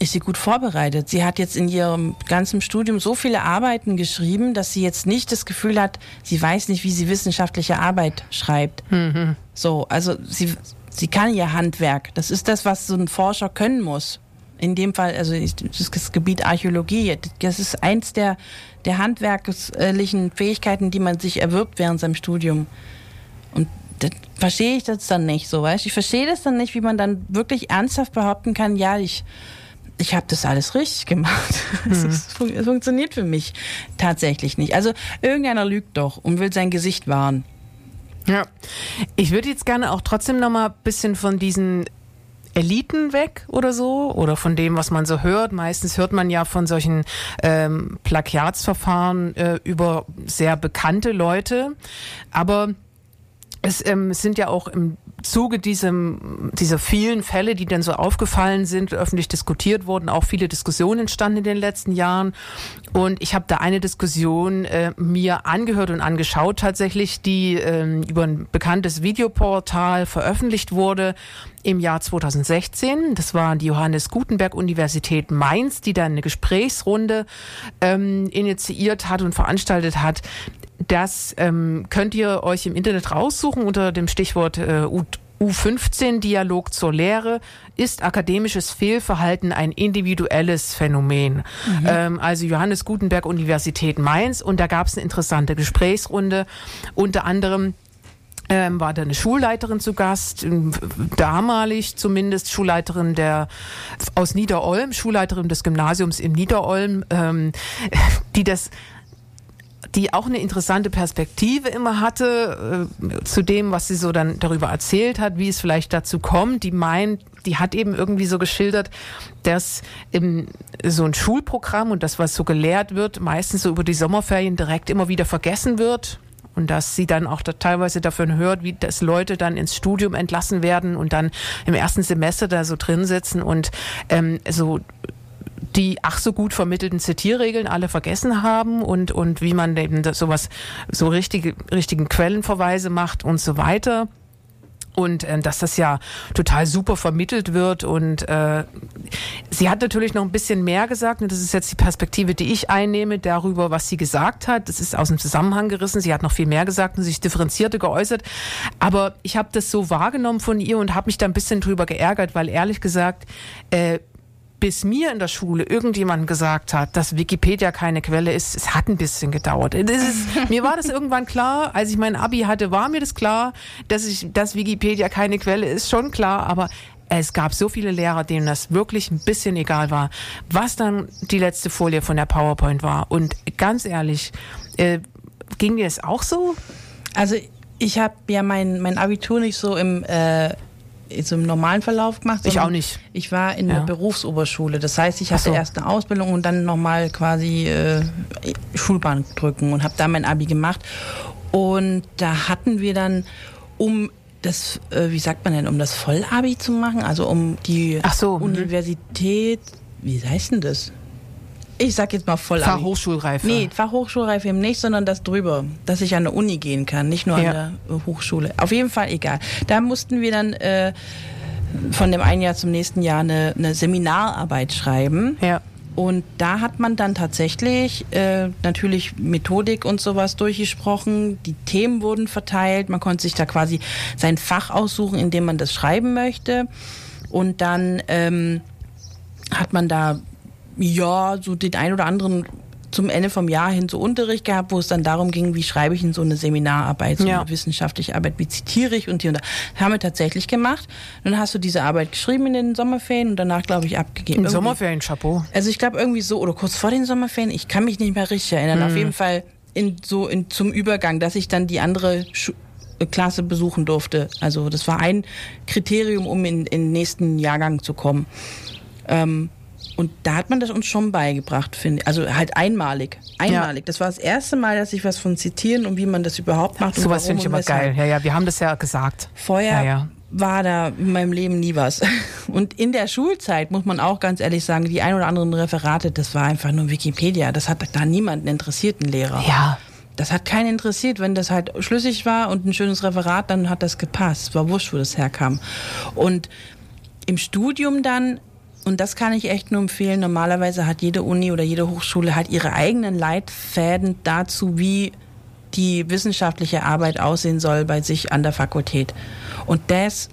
ist sie gut vorbereitet. Sie hat jetzt in ihrem ganzen Studium so viele Arbeiten geschrieben, dass sie jetzt nicht das Gefühl hat, sie weiß nicht, wie sie wissenschaftliche Arbeit schreibt. So, also sie, sie kann ihr Handwerk. Das ist das, was so ein Forscher können muss. In dem Fall, also ist das Gebiet Archäologie, das ist eins der, der handwerklichen Fähigkeiten, die man sich erwirbt während seinem Studium. Und das verstehe ich das dann nicht so, weißt du? Ich verstehe das dann nicht, wie man dann wirklich ernsthaft behaupten kann, ja, ich, ich habe das alles richtig gemacht. <laughs> Es fun- Es funktioniert für mich tatsächlich nicht. Also irgendeiner lügt doch und will sein Gesicht wahren. Ja. Ich würde jetzt gerne auch trotzdem noch mal ein bisschen von diesen Eliten weg oder so oder von dem, was man so hört. Meistens hört man ja von solchen ähm, Plagiatsverfahren äh, über sehr bekannte Leute, aber es ähm, es sind ja auch im Zuge diesem, dieser vielen Fälle, die dann so aufgefallen sind, öffentlich diskutiert wurden, auch viele Diskussionen entstanden in den letzten Jahren. Und ich habe da eine Diskussion äh, mir angehört und angeschaut tatsächlich, die ähm, über ein bekanntes Videoportal veröffentlicht wurde im Jahr 2016. Das war die Johannes Gutenberg Universität Mainz, die dann eine Gesprächsrunde ähm, initiiert hat und veranstaltet hat. Das ähm, könnt ihr euch im Internet raussuchen unter dem Stichwort äh, U15 Dialog zur Lehre ist akademisches Fehlverhalten ein individuelles Phänomen. Mhm. Ähm, also Johannes Gutenberg Universität Mainz und da gab es eine interessante Gesprächsrunde, unter anderem ähm, war da eine Schulleiterin zu Gast, ähm, damalig zumindest Schulleiterin der aus Niederolm, Schulleiterin des Gymnasiums in Niederolm, ähm, <laughs> die das die auch eine interessante Perspektive immer hatte äh, zu dem, was sie so dann darüber erzählt hat, wie es vielleicht dazu kommt. Die meint, die hat eben irgendwie so geschildert, dass im, so ein Schulprogramm und das, was so gelehrt wird, meistens so über die Sommerferien direkt immer wieder vergessen wird und dass sie dann auch da teilweise davon hört, wie das Leute dann ins Studium entlassen werden und dann im ersten Semester da so drin sitzen und ähm, so die ach so gut vermittelten Zitierregeln alle vergessen haben und, und wie man eben sowas, so richtige, richtigen Quellenverweise macht und so weiter und äh, dass das ja total super vermittelt wird und äh, sie hat natürlich noch ein bisschen mehr gesagt und das ist jetzt die Perspektive, die ich einnehme darüber, was sie gesagt hat. Das ist aus dem Zusammenhang gerissen. Sie hat noch viel mehr gesagt und sich differenzierter geäußert, aber ich habe das so wahrgenommen von ihr und habe mich da ein bisschen drüber geärgert, weil ehrlich gesagt äh, bis mir in der Schule irgendjemand gesagt hat, dass Wikipedia keine Quelle ist, es hat ein bisschen gedauert. Ist, <laughs> mir war das irgendwann klar, als ich mein Abi hatte, war mir das klar, dass ich, dass Wikipedia keine Quelle ist, schon klar, aber es gab so viele Lehrer, denen das wirklich ein bisschen egal war, was dann die letzte Folie von der PowerPoint war. Und ganz ehrlich, äh, ging dir es auch so? Also ich habe ja mein, mein Abitur nicht so im äh, so im normalen Verlauf gemacht. Ich auch nicht. Ich war in ja. der Berufsoberschule. Das heißt, ich hatte so. erst eine Ausbildung und dann nochmal quasi äh, Schulbahn drücken und habe da mein Abi gemacht. Und da hatten wir dann, um das, äh, wie sagt man denn, um das Vollabi zu machen, also um die so. Universität, wie heißt denn das? Ich sag jetzt mal voll Fachhochschulreife. Nee, Fachhochschulreife eben nicht, sondern das drüber, dass ich an der Uni gehen kann, nicht nur ja. an der Hochschule. Auf jeden Fall egal. Da mussten wir dann äh, von dem einen Jahr zum nächsten Jahr eine, eine Seminararbeit schreiben. Ja. Und da hat man dann tatsächlich äh, natürlich Methodik und sowas durchgesprochen. Die Themen wurden verteilt. Man konnte sich da quasi sein Fach aussuchen, in dem man das schreiben möchte. Und dann ähm, hat man da ja, so den ein oder anderen zum Ende vom Jahr hin so Unterricht gehabt, wo es dann darum ging, wie schreibe ich in so eine Seminararbeit, so ja. eine wissenschaftliche Arbeit, wie zitiere ich und die und da. Haben wir tatsächlich gemacht. Dann hast du diese Arbeit geschrieben in den Sommerferien und danach, glaube ich, abgegeben. In Sommerferien, Chapeau. Also ich glaube irgendwie so, oder kurz vor den Sommerferien, ich kann mich nicht mehr richtig erinnern. Mhm. Auf jeden Fall in so in, zum Übergang, dass ich dann die andere Schu Klasse besuchen durfte. Also das war ein Kriterium, um in, in den nächsten Jahrgang zu kommen. Ähm, und da hat man das uns schon beigebracht, finde ich. Also halt einmalig. Einmalig. Ja. Das war das erste Mal, dass ich was von zitieren und wie man das überhaupt macht. Sowas finde ich immer geil. Ja, ja, wir haben das ja gesagt. Vorher ja, ja. war da in meinem Leben nie was. <laughs> Und in der Schulzeit muss man auch ganz ehrlich sagen, die ein oder anderen Referate, das war einfach nur Wikipedia. Das hat da niemanden interessiert, ein Lehrer. Ja. Das hat keinen interessiert. Wenn das halt schlüssig war und ein schönes Referat, dann hat das gepasst. Es war wurscht, wo das herkam. Und im Studium dann und das kann ich echt nur empfehlen. Normalerweise hat jede Uni oder jede Hochschule hat ihre eigenen Leitfäden dazu, wie die wissenschaftliche Arbeit aussehen soll bei sich an der Fakultät. Und das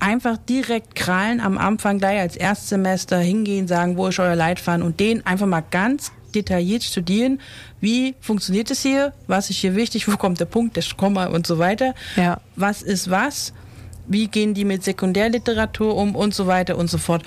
einfach direkt krallen am Anfang gleich als Erstsemester hingehen, sagen, wo ist euer Leitfaden und den einfach mal ganz detailliert studieren, wie funktioniert es hier, was ist hier wichtig, wo kommt der Punkt, der Komma und so weiter, ja. was ist was, wie gehen die mit Sekundärliteratur um und so weiter und so fort.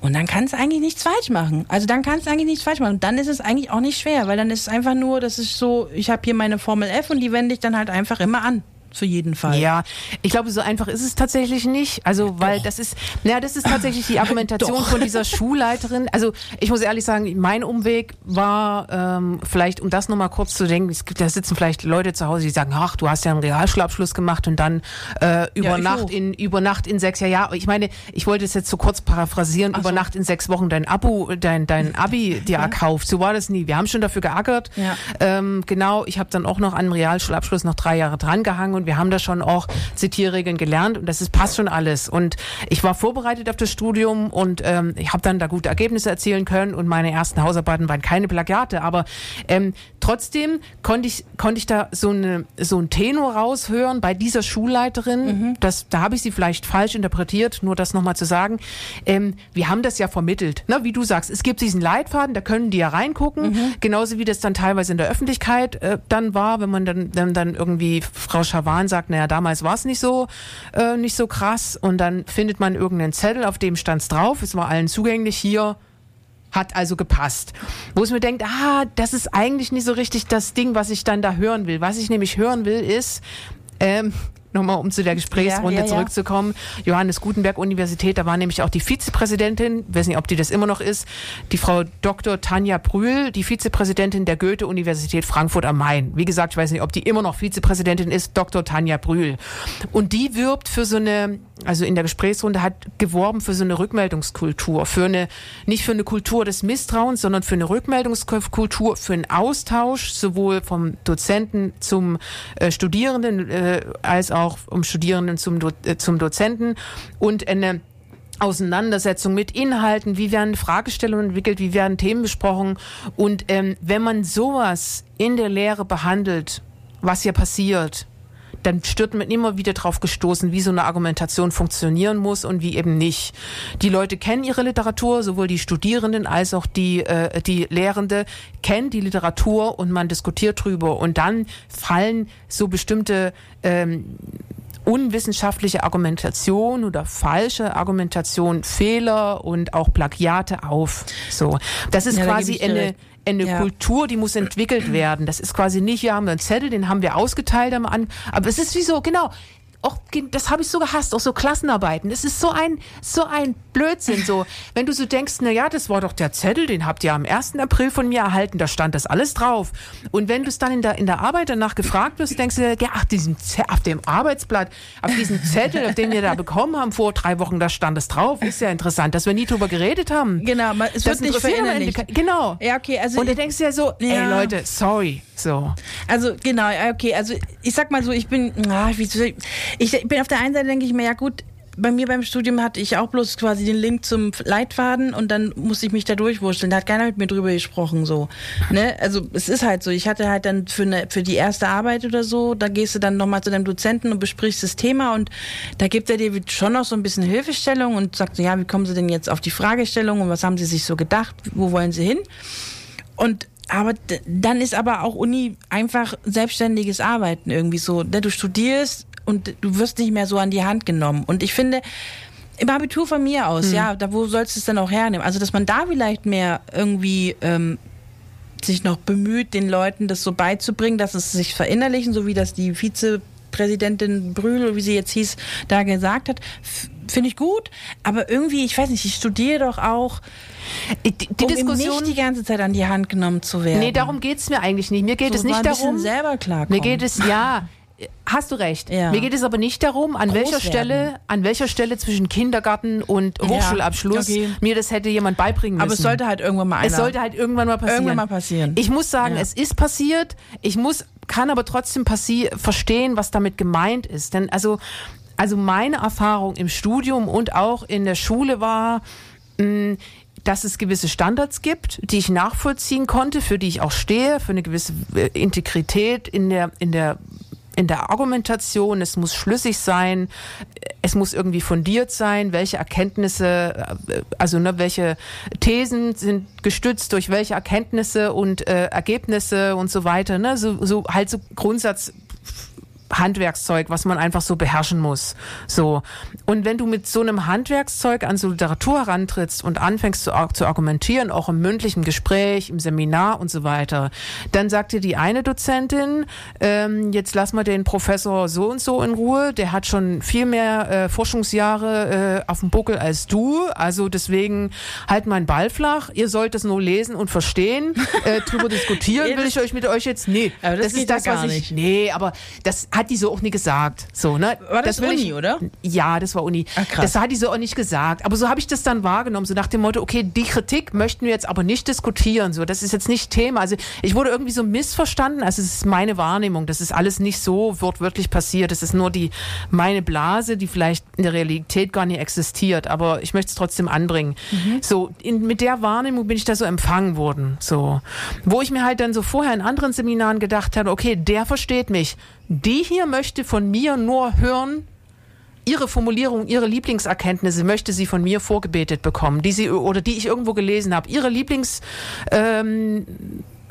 Und dann kannst du eigentlich nichts falsch machen. Also dann kannst du eigentlich nichts falsch machen. Und dann ist es eigentlich auch nicht schwer, weil dann ist es einfach nur, das ist so, ich habe hier meine Formel F und die wende ich dann halt einfach immer an. Für jeden Fall. Ja, ich glaube, so einfach ist es tatsächlich nicht. Also, weil Doch. das ist, naja, das ist tatsächlich die Argumentation Doch. von dieser <laughs> Schulleiterin. Also, ich muss ehrlich sagen, mein Umweg war ähm, vielleicht, um das nochmal kurz zu denken, es gibt, da sitzen vielleicht Leute zu Hause, die sagen, ach, du hast ja einen Realschulabschluss gemacht und dann äh, über Ja, Nacht auch. in über Nacht in sechs Jahren. Ja, ich meine, ich wollte es jetzt so kurz paraphrasieren, über so. Nacht in sechs Wochen dein Abo, dein dein <laughs> Abi dir erkauft. So war das nie. Wir haben schon dafür geackert. Ja. Ähm, genau, ich habe dann auch noch an einem Realschulabschluss noch drei Jahre drangehangen und wir haben da schon auch Zitierregeln gelernt und das ist, passt schon alles. Und ich war vorbereitet auf das Studium und ähm, ich habe dann da gute Ergebnisse erzielen können und meine ersten Hausarbeiten waren keine Plagiate, aber ähm, trotzdem konnte ich, konnte ich da so, eine, so einen Tenor raushören bei dieser Schulleiterin. Das, da habe ich sie vielleicht falsch interpretiert, nur das nochmal zu sagen. Ähm, wir haben das ja vermittelt, ne? wie du sagst. Es gibt diesen Leitfaden, da können die ja reingucken, genauso wie das dann teilweise in der Öffentlichkeit äh, dann war, wenn man dann, dann, dann irgendwie Frau Schawan sagt, naja, damals war es nicht so, äh, nicht so krass und dann findet man irgendeinen Zettel, auf dem stand's drauf, es war allen zugänglich, hier hat also gepasst. Wo es mir denkt, ah, das ist eigentlich nicht so richtig das Ding, was ich dann da hören will. Was ich nämlich hören will, ist, ähm, nochmal um zu der Gesprächsrunde Ja, ja, ja. zurückzukommen, Johannes Gutenberg Universität, da war nämlich auch die Vizepräsidentin, weiß nicht, ob die das immer noch ist, die Frau Dr. Tanja Brühl, die Vizepräsidentin der Goethe-Universität Frankfurt am Main. Wie gesagt, ich weiß nicht, ob die immer noch Vizepräsidentin ist, Dr. Tanja Brühl. Und die wirbt für so eine, also in der Gesprächsrunde hat geworben für so eine Rückmeldungskultur, für eine, nicht für eine Kultur des Misstrauens, sondern für eine Rückmeldungskultur, für einen Austausch, sowohl vom Dozenten zum äh, Studierenden äh, als auch vom Studierenden zum, Do äh, zum Dozenten und eine Auseinandersetzung mit Inhalten, wie werden Fragestellungen entwickelt, wie werden Themen besprochen. Und ähm, wenn man sowas in der Lehre behandelt, was hier passiert, dann stört man immer wieder drauf gestoßen, wie so eine Argumentation funktionieren muss und wie eben nicht. Die Leute kennen ihre Literatur, sowohl die Studierenden als auch die, äh, die Lehrende kennen die Literatur und man diskutiert drüber. Und dann fallen so bestimmte ähm, unwissenschaftliche Argumentation oder falsche Argumentation, Fehler und auch Plagiate auf. So, das ist Ja, quasi eine. Eine Ja. Kultur, die muss entwickelt werden. Das ist quasi nicht, wir haben einen Zettel, den haben wir ausgeteilt am An, aber es ist wie so, genau. Auch, das habe ich so gehasst, auch so Klassenarbeiten. Das ist so ein, so ein Blödsinn, so. <laughs> Wenn du so denkst, na ja, das war doch der Zettel, den habt ihr am 1. April von mir erhalten, da stand das alles drauf. Und wenn du es dann in der, in der Arbeit danach gefragt wirst, denkst du, ja, ach, diesen, auf dem Arbeitsblatt, auf diesen Zettel, auf den wir da bekommen haben vor drei Wochen, da stand es drauf. Ist ja interessant, dass wir nie drüber geredet haben. Genau, es Das wird nicht verinnerlicht. Genau. Ja, okay, also Und da denkst du ja so, ey Ja. Leute, sorry. So. Also genau, okay, also ich sag mal so, ich bin, ah, ich bin auf der einen Seite denke ich mir, ja gut, bei mir beim Studium hatte ich auch bloß quasi den Link zum Leitfaden und dann musste ich mich da durchwurschteln. Da hat keiner mit mir drüber gesprochen, so. Ne? Also es ist halt so. Ich hatte halt dann für, eine, für die erste Arbeit oder so, da gehst du dann nochmal zu deinem Dozenten und besprichst das Thema und da gibt er dir schon noch so ein bisschen Hilfestellung und sagt so, ja, wie kommen Sie denn jetzt auf die Fragestellung und was haben Sie sich so gedacht? Wo wollen Sie hin? Und aber dann ist aber auch Uni einfach selbstständiges Arbeiten irgendwie so. Ne? Du studierst und du wirst nicht mehr so an die Hand genommen. Und ich finde, im Abitur von mir aus, ja, da wo sollst du es dann auch hernehmen? Also, dass man da vielleicht mehr irgendwie ähm, sich noch bemüht, den Leuten das so beizubringen, dass es sich verinnerlichen, so wie das die Vizepräsidentin Brühl, wie sie jetzt hieß, da gesagt hat. Finde ich gut, aber irgendwie, ich weiß nicht, ich studiere doch auch, Die, die um Diskussion. nicht die ganze Zeit an die Hand genommen zu werden. Nee, darum geht's mir eigentlich nicht. Mir geht So es nicht darum. selber klarkommen. Mir geht es, ja. Hast du recht. Ja. Mir geht es aber nicht darum, an Groß welcher werden. Stelle, an welcher Stelle zwischen Kindergarten und Hochschulabschluss okay. mir das hätte jemand beibringen müssen. Aber es sollte halt irgendwann mal einer. Es sollte halt irgendwann mal passieren. Irgendwann mal passieren. Ich muss sagen, Ja. es ist passiert. Ich muss, kann aber trotzdem verstehen, was damit gemeint ist. Denn also, also meine Erfahrung im Studium und auch in der Schule war, mh, dass es gewisse Standards gibt, die ich nachvollziehen konnte, für die ich auch stehe, für eine gewisse äh, Integrität in der, in der in der Argumentation, es muss schlüssig sein, es muss irgendwie fundiert sein, welche Erkenntnisse, äh, also ne, welche Thesen sind gestützt durch welche Erkenntnisse und äh, Ergebnisse und so weiter, ne, so, so halt so Grundsatz Handwerkszeug, was man einfach so beherrschen muss. So. Und wenn du mit so einem Handwerkszeug an so Literatur herantrittst und anfängst zu, zu argumentieren, auch im mündlichen Gespräch, im Seminar und so weiter, dann sagt dir die eine Dozentin, ähm, jetzt lass mal den Professor so und so in Ruhe, der hat schon viel mehr äh, Forschungsjahre äh, auf dem Buckel als du, also deswegen halt meinen Ball flach, ihr sollt es nur lesen und verstehen, äh, drüber diskutieren <laughs> will ich euch mit euch jetzt, nee, Aber das geht ja gar was ich, nicht. nee, aber das hat die so auch nie gesagt, so, ne? War das will Uni, ich, oder? Ja, das war Uni. Krass. das hat die so auch nicht gesagt, aber so habe ich das dann wahrgenommen, so nach dem Motto, okay, die Kritik möchten wir jetzt aber nicht diskutieren, so, das ist jetzt nicht Thema, also ich wurde irgendwie so missverstanden, also es ist meine Wahrnehmung, das ist alles nicht so wortwörtlich passiert, es ist nur die, meine Blase, die vielleicht in der Realität gar nicht existiert, aber ich möchte es trotzdem anbringen. So, in, mit der Wahrnehmung bin ich da so empfangen worden, so. Wo ich mir halt dann so vorher in anderen Seminaren gedacht habe, okay, der versteht mich. Die hier möchte von mir nur hören, ihre Formulierung, ihre Lieblingserkenntnisse möchte sie von mir vorgebetet bekommen, die sie oder die ich irgendwo gelesen habe. Ihre Lieblings ähm,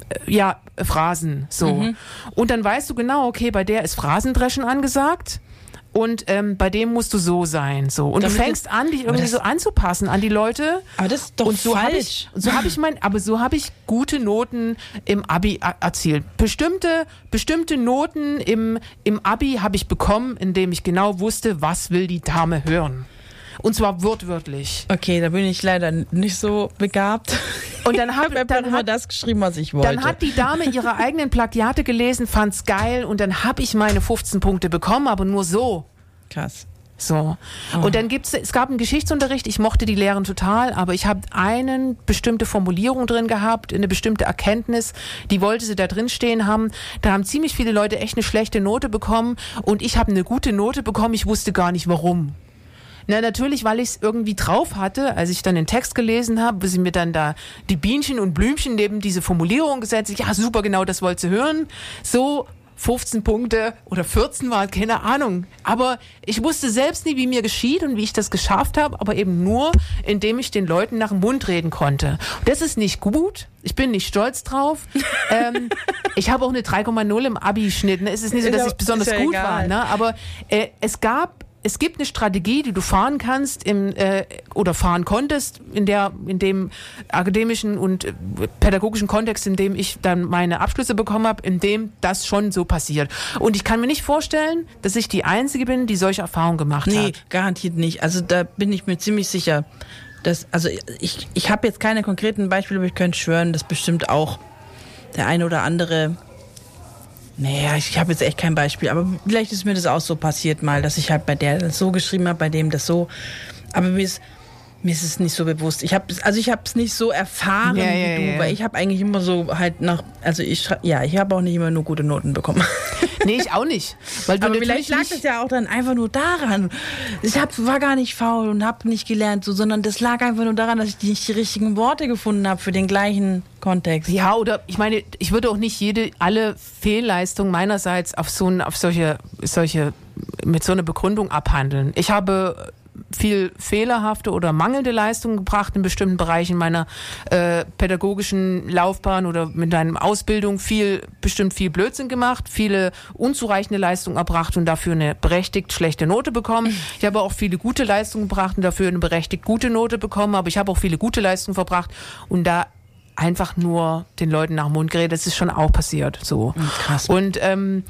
äh, ja, Phrasen so. Und dann weißt du genau, okay, bei der ist Phrasendreschen angesagt. Und ähm, bei dem musst du so sein, so. Und Damit du fängst an, dich irgendwie das- so anzupassen an die Leute. Aber das ist doch und so hab falsch. ich, so habe ich mein, aber so habe ich gute Noten im Abi er- erzielt. Bestimmte, bestimmte Noten im, im Abi habe ich bekommen, indem ich genau wusste, was will die Dame hören. Und zwar wortwörtlich. Okay, da bin ich leider nicht so begabt. Und dann hab- habe einfach dann hat- das geschrieben, was ich wollte. Dann hat die Dame ihre eigenen Plagiate gelesen, fand's geil und dann habe ich meine 15 Punkte bekommen, aber nur so. Krass. So. Und dann gibt's, es gab einen Geschichtsunterricht, ich mochte die Lehren total, aber ich habe eine bestimmte Formulierung drin gehabt, eine bestimmte Erkenntnis, die wollte sie da drin stehen haben. Da haben ziemlich viele Leute echt eine schlechte Note bekommen und ich habe eine gute Note bekommen, ich wusste gar nicht warum. Na, natürlich, weil ich es irgendwie drauf hatte, als ich dann den Text gelesen habe, wo sie mir dann da die Bienchen und Blümchen neben diese Formulierung gesetzt. Ja, super, genau das wollte sie hören. So 15 Punkte oder 14 war, keine Ahnung. Aber ich wusste selbst nie, wie mir geschieht und wie ich das geschafft habe, aber eben nur, indem ich den Leuten nach dem Mund reden konnte. Und das ist nicht gut. Ich bin nicht stolz drauf. <laughs> ähm, ich habe auch eine 3,0 im Abi-Schnitt. Ne? Es ist nicht so, dass ich besonders ja gut egal. war. Ne? Aber äh, es gab es gibt eine Strategie, die du fahren kannst im, äh, oder fahren konntest in der in dem akademischen und äh, pädagogischen Kontext, in dem ich dann meine Abschlüsse bekommen habe, in dem das schon so passiert. Und ich kann mir nicht vorstellen, dass ich die Einzige bin, die solche Erfahrungen gemacht Nee, hat. garantiert nicht. Also da bin ich mir ziemlich sicher. Dass, also ich, ich habe jetzt keine konkreten Beispiele, aber ich könnte schwören, dass bestimmt auch der eine oder andere. Naja, ich habe jetzt echt kein Beispiel, aber vielleicht ist mir das auch so passiert mal, dass ich halt bei der das so geschrieben habe, bei dem das so. Aber mir ist, mir ist es nicht so bewusst. Ich habe also ich habe es nicht so erfahren Ja, wie ja, du, ja. weil ich habe eigentlich immer so halt nach, also ich ja, ich habe auch nicht immer nur gute Noten bekommen. <laughs> Nee, ich auch nicht. Weil du Aber vielleicht lag das ja auch dann einfach nur daran. Ich hab, war gar nicht faul und habe nicht gelernt, so, sondern das lag einfach nur daran, dass ich nicht die richtigen Worte gefunden habe für den gleichen Kontext. Ja, oder ich meine, ich würde auch nicht jede, alle Fehlleistung meinerseits auf so auf solche, solche, mit so einer Begründung abhandeln. Ich habe viel fehlerhafte oder mangelnde Leistungen gebracht in bestimmten Bereichen meiner äh, pädagogischen Laufbahn oder mit einer Ausbildung viel, bestimmt viel Blödsinn gemacht, viele unzureichende Leistungen erbracht und dafür eine berechtigt schlechte Note bekommen. Ich habe auch viele gute Leistungen gebracht und dafür eine berechtigt gute Note bekommen, aber ich habe auch viele gute Leistungen verbracht und da einfach nur den Leuten nach dem Mund geredet. Das ist schon auch passiert. So. krass. Und ähm,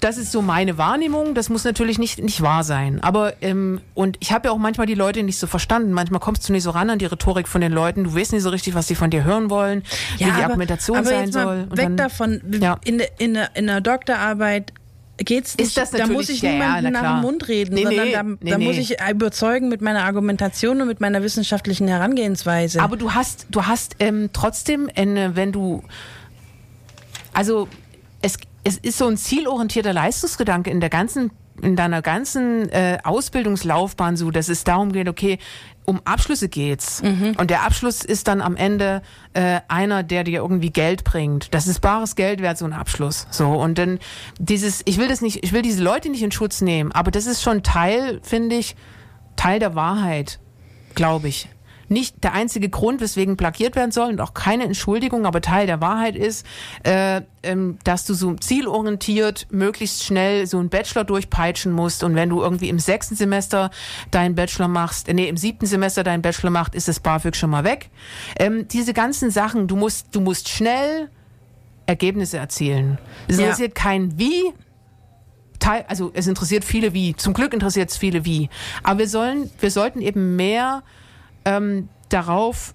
das ist so meine Wahrnehmung. Das muss natürlich nicht, nicht wahr sein. Aber ähm, und ich habe ja auch manchmal die Leute nicht so verstanden. Manchmal kommst du nicht so ran an die Rhetorik von den Leuten. Du weißt nicht so richtig, was sie von dir hören wollen, wie die aber- Argumentation aber sein soll. Und Weg dann- davon. Ja. In, der, in, in der Doktorarbeit geht's nicht. Ist das da muss ich ja, ja, niemanden na nach klar. dem Mund reden, Nee, sondern nee, da, nee, da muss ich überzeugen mit meiner Argumentation und mit meiner wissenschaftlichen Herangehensweise. Aber du hast, du hast ähm, trotzdem, eine, wenn du, also es, es ist so ein zielorientierter Leistungsgedanke in der ganzen, in deiner ganzen äh, Ausbildungslaufbahn so, dass es darum geht, okay, um Abschlüsse geht's. Und der Abschluss ist dann am Ende äh, einer, der dir irgendwie Geld bringt. Das ist bares Geld wert, so ein Abschluss. So und dann dieses, ich will das nicht, ich will diese Leute nicht in Schutz nehmen, aber das ist schon Teil, finde ich, Teil der Wahrheit, glaube ich. Nicht der einzige Grund, weswegen plagiert werden soll und auch keine Entschuldigung, aber Teil der Wahrheit ist, äh, ähm, dass du so zielorientiert möglichst schnell so einen Bachelor durchpeitschen musst und wenn du irgendwie im sechsten Semester deinen Bachelor machst, äh, nee, im siebten Semester deinen Bachelor machst, ist das BAföG schon mal weg. Ähm, diese ganzen Sachen, du musst, du musst schnell Ergebnisse erzielen. Es Ja. interessiert kein Wie, also es interessiert viele wie. Zum Glück interessiert es viele wie. Aber wir sollen, wir sollten eben mehr ähm, darauf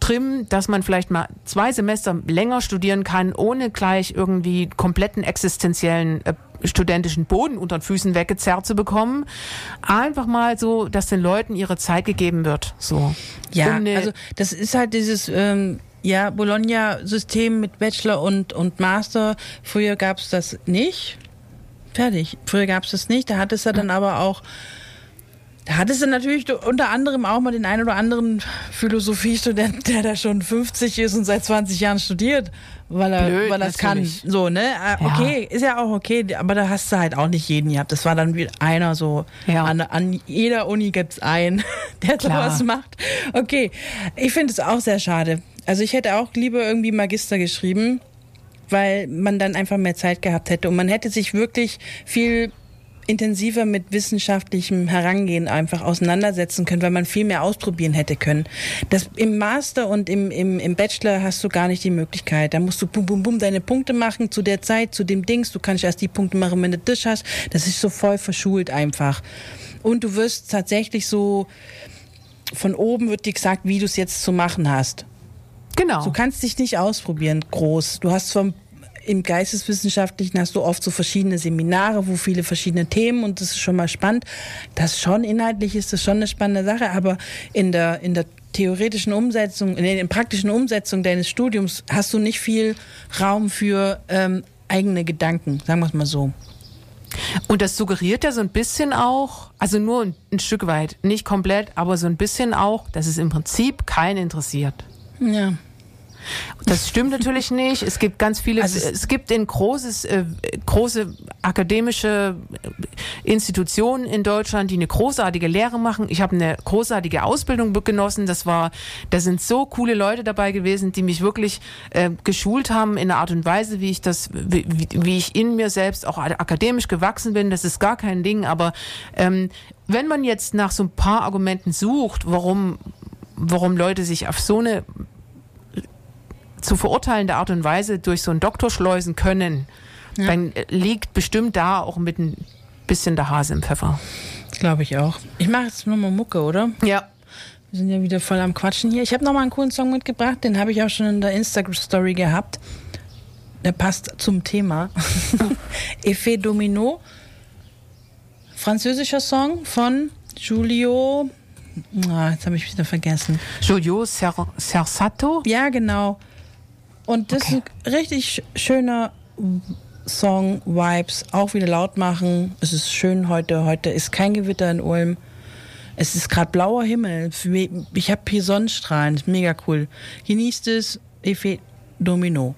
trimmen, dass man vielleicht mal zwei Semester länger studieren kann, ohne gleich irgendwie kompletten existenziellen äh, studentischen Boden unter den Füßen weggezerrt zu bekommen. Einfach mal so, dass den Leuten ihre Zeit gegeben wird. So. Ja, Um also das ist halt dieses ähm, ja, Bologna-System mit Bachelor und, und Master. Früher gab es das nicht. Fertig. Früher gab es das nicht. Da hat es ja dann aber auch, da hat es dann natürlich unter anderem auch mal den einen oder anderen Philosophiestudent, <laughs> der da schon 50 ist und seit 20 Jahren studiert, weil er, Blöd, weil er es kann. So, ne? Ja. Okay, ist ja auch okay, aber da hast du halt auch nicht jeden gehabt. Das war dann wie einer so. Ja. An, an jeder Uni gibt's einen, <laughs> der Klar. sowas macht. Okay, ich finde es auch sehr schade. Also ich hätte auch lieber irgendwie Magister geschrieben, weil man dann einfach mehr Zeit gehabt hätte und man hätte sich wirklich viel intensiver mit wissenschaftlichem Herangehen einfach auseinandersetzen können, weil man viel mehr ausprobieren hätte können. Das im Master und im, im, im Bachelor hast du gar nicht die Möglichkeit. Da musst du bum bum bum deine Punkte machen zu der Zeit, zu dem Dings. Du kannst erst die Punkte machen, wenn du das hast. Das ist so voll verschult einfach. Und du wirst tatsächlich so von oben wird dir gesagt, wie du es jetzt zu machen hast. genau. Du kannst dich nicht ausprobieren groß. Du hast vom im Geisteswissenschaftlichen hast du oft so verschiedene Seminare, wo viele verschiedene Themen und das ist schon mal spannend. Das schon inhaltlich ist das schon eine spannende Sache, aber in der in der theoretischen Umsetzung, in der praktischen Umsetzung deines Studiums hast du nicht viel Raum für ähm, eigene Gedanken, sagen wir es mal so. Und das suggeriert ja so ein bisschen auch, also nur ein, ein Stück weit, nicht komplett, aber so ein bisschen auch, dass es im Prinzip keinen interessiert. Ja. Das stimmt natürlich nicht. Es gibt ganz viele, Also es- es, gibt in großes, äh, große akademische Institutionen in Deutschland, die eine großartige Lehre machen. Ich habe eine großartige Ausbildung genossen. Das war, da sind so coole Leute dabei gewesen, die mich wirklich äh, geschult haben in einer Art und Weise, wie ich das, wie, wie- wie ich in mir selbst auch akademisch gewachsen bin. Das ist gar kein Ding. Aber ähm, wenn man jetzt nach so ein paar Argumenten sucht, warum, warum Leute sich auf so eine zu verurteilende Art und Weise durch so einen Doktor schleusen können, dann äh, liegt bestimmt da auch mit ein bisschen der Hase im Pfeffer. Glaube ich auch. Ich mache jetzt nur mal Mucke, oder? Ja. Wir sind ja wieder voll am Quatschen hier. Ich habe noch mal einen coolen Song mitgebracht, den habe ich auch schon in der Instagram-Story gehabt. Der passt zum Thema. <laughs> Effet Domino. Französischer Song von Giulio. Ah, jetzt habe ich wieder vergessen. Jojo Ser Sersato. Ja, genau. Und das Okay. ist ein richtig schöner Song, Vibes, auch wieder laut machen. Es ist schön heute. Heute ist kein Gewitter in Ulm. Es ist gerade blauer Himmel. Ich habe hier Sonnenstrahlen. Ist mega cool. Genießt es. Efe Domino.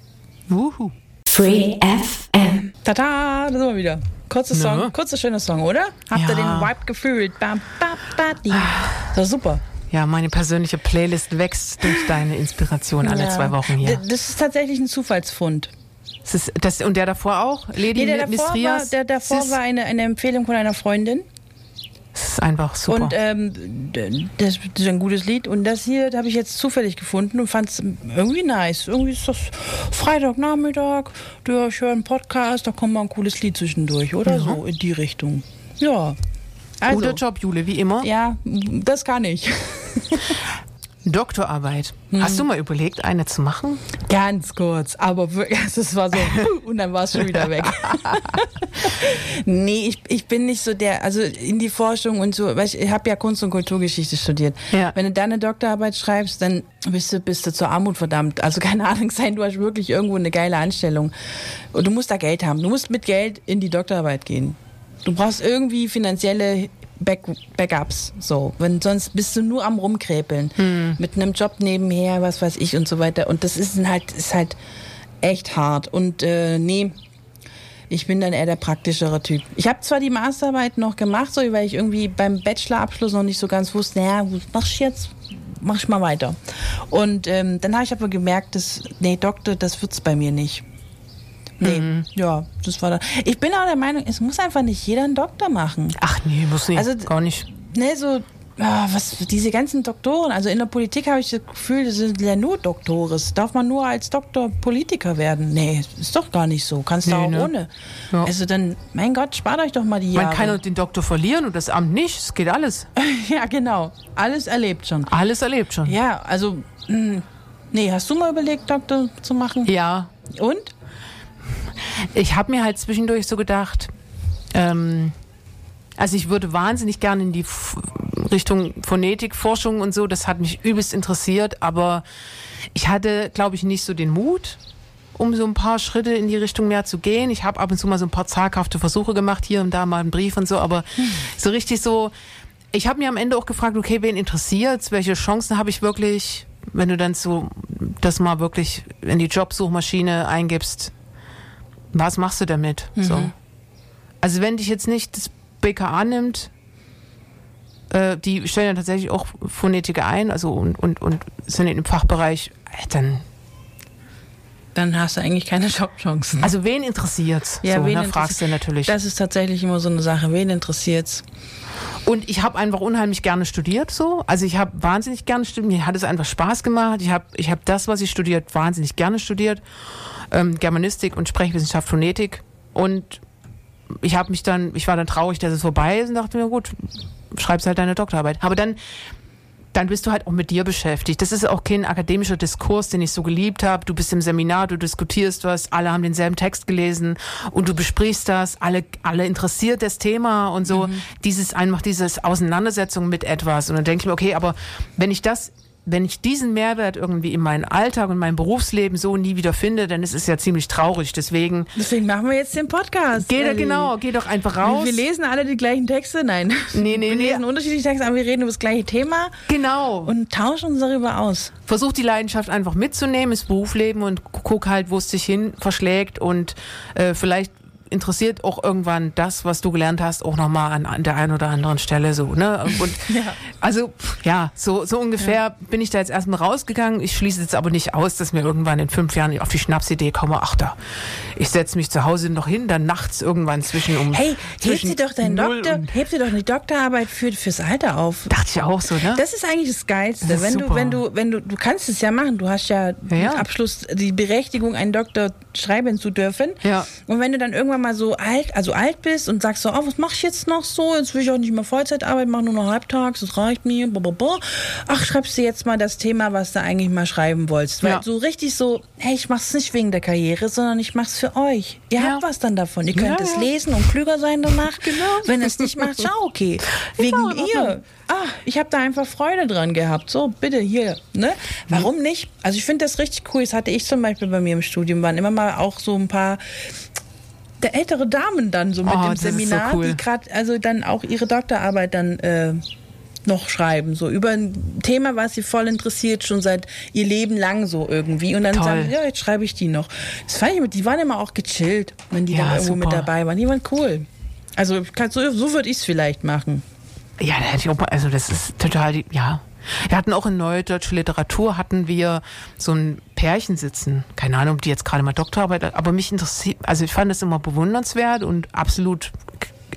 Wuhu. Free FM. Tata, da sind wir wieder. Kurzer Song, kurzer schöner Song, oder? Habt ihr Ja. den Vibe gefühlt? Bam, ba, ba, di. Das war super. Ja, meine persönliche Playlist wächst durch deine Inspiration alle Ja. zwei Wochen hier. Das ist tatsächlich ein Zufallsfund. Das ist, das, und der davor auch? Lady Nee, der davor, war, Mistrias? der davor war eine, eine Empfehlung von einer Freundin. Das ist einfach super. Und ähm, das ist ein gutes Lied. Und das hier habe ich jetzt zufällig gefunden und fand es irgendwie nice. Irgendwie ist das Freitagnachmittag, ich höre einen Podcast, da kommt mal ein cooles Lied zwischendurch oder so in die Richtung. Ja. Also, Guter Job, Jule, wie immer. Ja, das kann ich. <laughs> Doktorarbeit. Hm. Hast du mal überlegt, eine zu machen? Ganz kurz, aber das <laughs> war so <laughs> und dann war es schon wieder weg. nee, ich, ich bin nicht so der, also in die Forschung und so, weil ich, ich habe ja Kunst- und Kulturgeschichte studiert. Ja. Wenn du da eine Doktorarbeit schreibst, dann bist du, bist du zur Armut verdammt. Also keine Ahnung sein, du hast wirklich irgendwo eine geile Anstellung. Und du musst da Geld haben. Du musst mit Geld in die Doktorarbeit gehen. Du brauchst irgendwie finanzielle Back Backups, so. Wenn sonst bist du nur am rumkräpeln. Mit einem Job nebenher, was weiß ich und so weiter. Und das ist halt, ist halt echt hart. Und äh, nee, ich bin dann eher der praktischere Typ. Ich habe zwar die Masterarbeit noch gemacht, so weil ich irgendwie beim Bachelorabschluss noch nicht so ganz wusste, naja, was machst du jetzt? mach ich mal weiter. Und ähm, dann habe ich aber gemerkt, dass, nee, Doktor, das wird's bei mir nicht. Nee, Mhm. ja, das war da. Ich bin auch der Meinung, es muss einfach nicht jeder einen Doktor machen. Ach nee, muss nicht. Also- gar nicht. Ne, so, ah, was, diese ganzen Doktoren, also in der Politik habe ich das Gefühl, das sind ja nur Doktores. Darf man nur als Doktor Politiker werden? Nee, ist doch gar nicht so. Kannst du Nee, auch ne? ohne. Ja. Also dann, mein Gott, spart euch doch mal die Jahre. Man kann den Doktor verlieren und das Amt nicht. Es geht alles. <laughs> ja, genau. Alles erlebt schon. Alles erlebt schon. Ja, also, mh, nee, hast du mal überlegt, Doktor zu machen? Ja. Und? Ich habe mir halt zwischendurch so gedacht, ähm, also ich würde wahnsinnig gerne in die F Richtung Phonetikforschung und so, das hat mich übelst interessiert, aber ich hatte, glaube ich, nicht so den Mut, um so ein paar Schritte in die Richtung mehr zu gehen. Ich habe ab und zu mal so ein paar zaghafte Versuche gemacht, hier und da mal einen Brief und so, aber so richtig so, ich habe mir am Ende auch gefragt, okay, wen interessiert's, welche Chancen habe ich wirklich, wenn du dann so das mal wirklich in die Jobsuchmaschine eingibst, was machst du damit? So. Also wenn dich jetzt nicht das BKA nimmt, äh, die stellen ja tatsächlich auch Phonetiker ein, also und, und, und sind im Fachbereich, äh, dann, Dann hast du eigentlich keine <laughs> Jobchancen. also wen interessiert's? Ja, so, wen ne, fragst du natürlich. Das ist tatsächlich immer so eine Sache. Wen interessiert's? Und ich habe einfach unheimlich gerne studiert so. Also ich habe wahnsinnig gerne studiert. Mir hat es einfach Spaß gemacht. Ich habe ich hab das, was ich studiert, wahnsinnig gerne studiert. Ähm, Germanistik und Sprechwissenschaft, Phonetik. Und ich habe mich dann, ich war dann traurig, dass es vorbei ist und dachte mir, gut, schreibst halt deine Doktorarbeit. Aber dann, dann bist du halt auch mit dir beschäftigt. Das ist auch kein akademischer Diskurs, den ich so geliebt habe. Du bist im Seminar, du diskutierst was, alle haben denselben Text gelesen und du besprichst das, alle, alle interessiert das Thema und so. Dieses einfach dieses Auseinandersetzung mit etwas. Und dann denke ich mir, okay, aber wenn ich das wenn ich diesen Mehrwert irgendwie in meinen Alltag und mein Berufsleben so nie wieder finde, dann ist es ja ziemlich traurig. Deswegen Deswegen machen wir jetzt den Podcast. geh da genau, geh doch einfach raus. Wir lesen alle die gleichen Texte? Nein. Nee, nee, wir nee. lesen unterschiedliche Texte, aber wir reden über das gleiche Thema Genau. und tauschen uns darüber aus. versuch die Leidenschaft einfach mitzunehmen, ins Berufsleben und gu- guck halt, wo es dich hin verschlägt und äh, vielleicht interessiert auch irgendwann das, was du gelernt hast, auch nochmal an, an der einen oder anderen Stelle so, ne? Und <laughs> also pff, ja, so, so ungefähr bin ich da jetzt erstmal rausgegangen. Ich schließe jetzt aber nicht aus, dass mir irgendwann in fünf Jahren auf die Schnapsidee komme, ach da, ich setze mich zu Hause noch hin, dann nachts irgendwann zwischen um Hey, heb zwischen dir doch deinen Doktor, und- heb dir doch eine Doktorarbeit für, fürs Alter auf. Dachte ich auch so, ne? Das ist eigentlich das Geilste. Das wenn super. du, wenn du, wenn du, du kannst es ja machen. Du hast ja, Ja, ja. Abschluss die Berechtigung, einen Doktor schreiben zu dürfen. Ja. Und wenn du dann irgendwann mal so alt, also alt bist und sagst so, oh, was mach ich jetzt noch so? Jetzt will ich auch nicht mehr Vollzeit arbeiten, mach nur noch halbtags, das reicht mir. Blablabla. Ach, schreibst du jetzt mal das Thema, was du eigentlich mal schreiben wolltest. Weil Ja. so richtig so, hey, ich mach's nicht wegen der Karriere, sondern ich mach's für euch. Ihr Ja. habt was dann davon. Ihr könnt Ja, es lesen und klüger sein danach. Genau. Wenn es nicht macht, schau, okay. <laughs> Wegen ihr. Ah, ich habe da einfach Freude dran gehabt. So, bitte hier. Ne? Warum nicht? Also ich finde das richtig cool. Das hatte ich zum Beispiel bei mir im Studium. Waren immer mal auch so ein paar ältere Damen dann so mit Oh, dem ist so Seminar, cool. die gerade also dann auch ihre Doktorarbeit dann äh, noch schreiben, so über ein Thema, was sie voll interessiert, schon seit ihr Leben lang so irgendwie. Und dann Toll. sagen, ja, jetzt schreibe ich die noch. Das fand ich, immer- die waren immer auch gechillt, wenn die Ja, dann irgendwo mit super. dabei waren. Die waren cool. Also so, so würde ich es vielleicht machen. Ja, da hätte ich auch mal, also das ist total, ja. Wir hatten auch in Neue Deutsche Literatur hatten wir so ein Pärchen sitzen. Keine Ahnung, ob die jetzt gerade mal Doktorarbeit, aber mich interessiert, also ich fand das immer bewundernswert und absolut,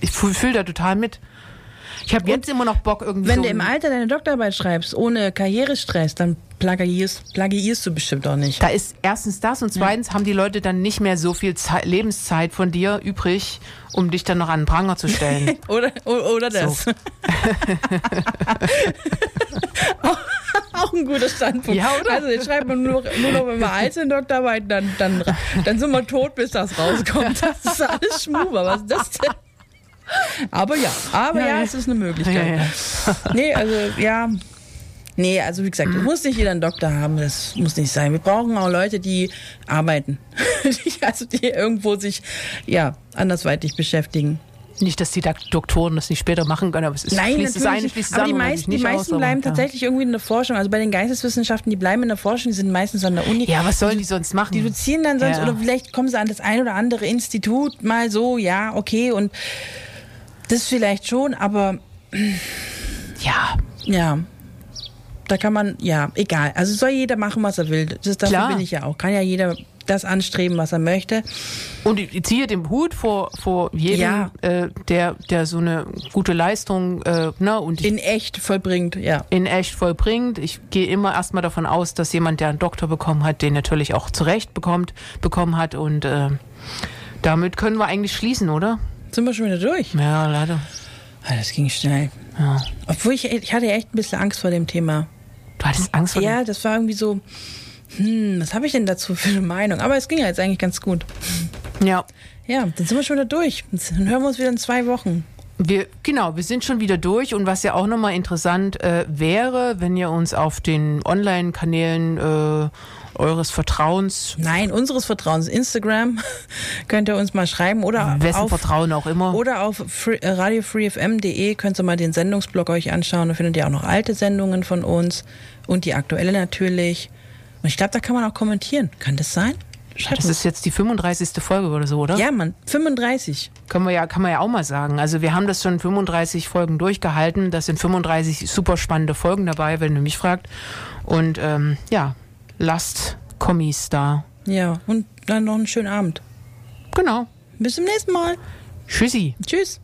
ich fühle fühl da total mit. Ich habe jetzt immer noch Bock irgendwie Wenn so du im Alter deine Doktorarbeit schreibst, ohne Karrierestress, dann plagiierst, plagiierst du bestimmt auch nicht. Da ist erstens das und zweitens haben die Leute dann nicht mehr so viel Zeit, Lebenszeit von dir übrig, um dich dann noch an den Pranger zu stellen. <laughs> Oder, oder das. So. <laughs> <laughs> Auch ein guter Standpunkt. Ja, oder? Also jetzt schreibt man nur noch, nur noch wenn wir alt sind, Doktorarbeit, dann, dann, dann sind wir tot, bis das rauskommt. Das ist alles Schmuber. Was ist das denn? Aber ja, aber ja, Ja, ja. es ist eine Möglichkeit. Ja. <laughs> Nee, also ja. Nee, also wie gesagt, es muss nicht jeder einen Doktor haben, das muss nicht sein. Wir brauchen auch Leute, die arbeiten. <laughs> Also die irgendwo sich ja andersweitig beschäftigen. Nicht, dass die Doktoren das nicht später machen können, aber es ist Nein, das natürlich. eine, schließt das aber die meisten, die meisten aus, bleiben tatsächlich irgendwie in der Forschung. Also bei den Geisteswissenschaften, die bleiben in der Forschung, die sind meistens an der Uni. Ja, was sollen die sonst machen? Die dozieren dann sonst Ja. oder vielleicht kommen sie an das ein oder andere Institut mal so, ja, okay und das vielleicht schon, aber ja, ja. Da kann man, ja, egal. Also soll jeder machen, was er will. Das, dafür Klar. bin ich ja auch. Kann ja jeder das anstreben, was er möchte. Und ich ziehe den Hut vor, vor jedem, Ja. äh, der, der so eine gute Leistung äh, ne, und In echt vollbringt, ja. in echt vollbringt. Ich gehe immer erstmal davon aus, dass jemand, der einen Doktor bekommen hat, den natürlich auch zurecht bekommt, bekommen hat. Und äh, damit können wir eigentlich schließen, oder? Sind wir schon wieder durch? Ja, leider. Ah, das ging schnell. Ja. Obwohl ich, ich hatte echt ein bisschen Angst vor dem Thema. Du hattest Angst vor Ja, das war irgendwie so, hm, was habe ich denn dazu für eine Meinung? Aber es ging ja jetzt eigentlich ganz gut. dem. Ja. Ja, dann sind wir schon wieder durch. Dann hören wir uns wieder in zwei Wochen. Wir, genau, wir sind schon wieder durch und was ja auch nochmal interessant äh, wäre, wenn ihr uns auf den Online-Kanälen äh, eures Vertrauens, Nein, unseres Vertrauens, Instagram, <laughs> könnt ihr uns mal schreiben oder wessen auf, Vertrauen auch immer. oder auf free, äh, radiofreefm.de könnt ihr mal den Sendungsblog euch anschauen. Da findet ihr auch noch alte Sendungen von uns und die aktuelle natürlich. Und ich glaube, da kann man auch kommentieren. Kann das sein? Schreibt das ist jetzt die 35. Folge oder so, oder? ja, Mann, 35. Können wir ja, kann man ja auch mal sagen. Also wir haben das schon 35 Folgen durchgehalten. Das sind 35 super spannende Folgen dabei, wenn du mich fragt. Und ähm, ja, lasst Kommis da. Ja, und dann noch einen schönen Abend. Genau. Bis zum nächsten Mal. Tschüssi. Tschüss.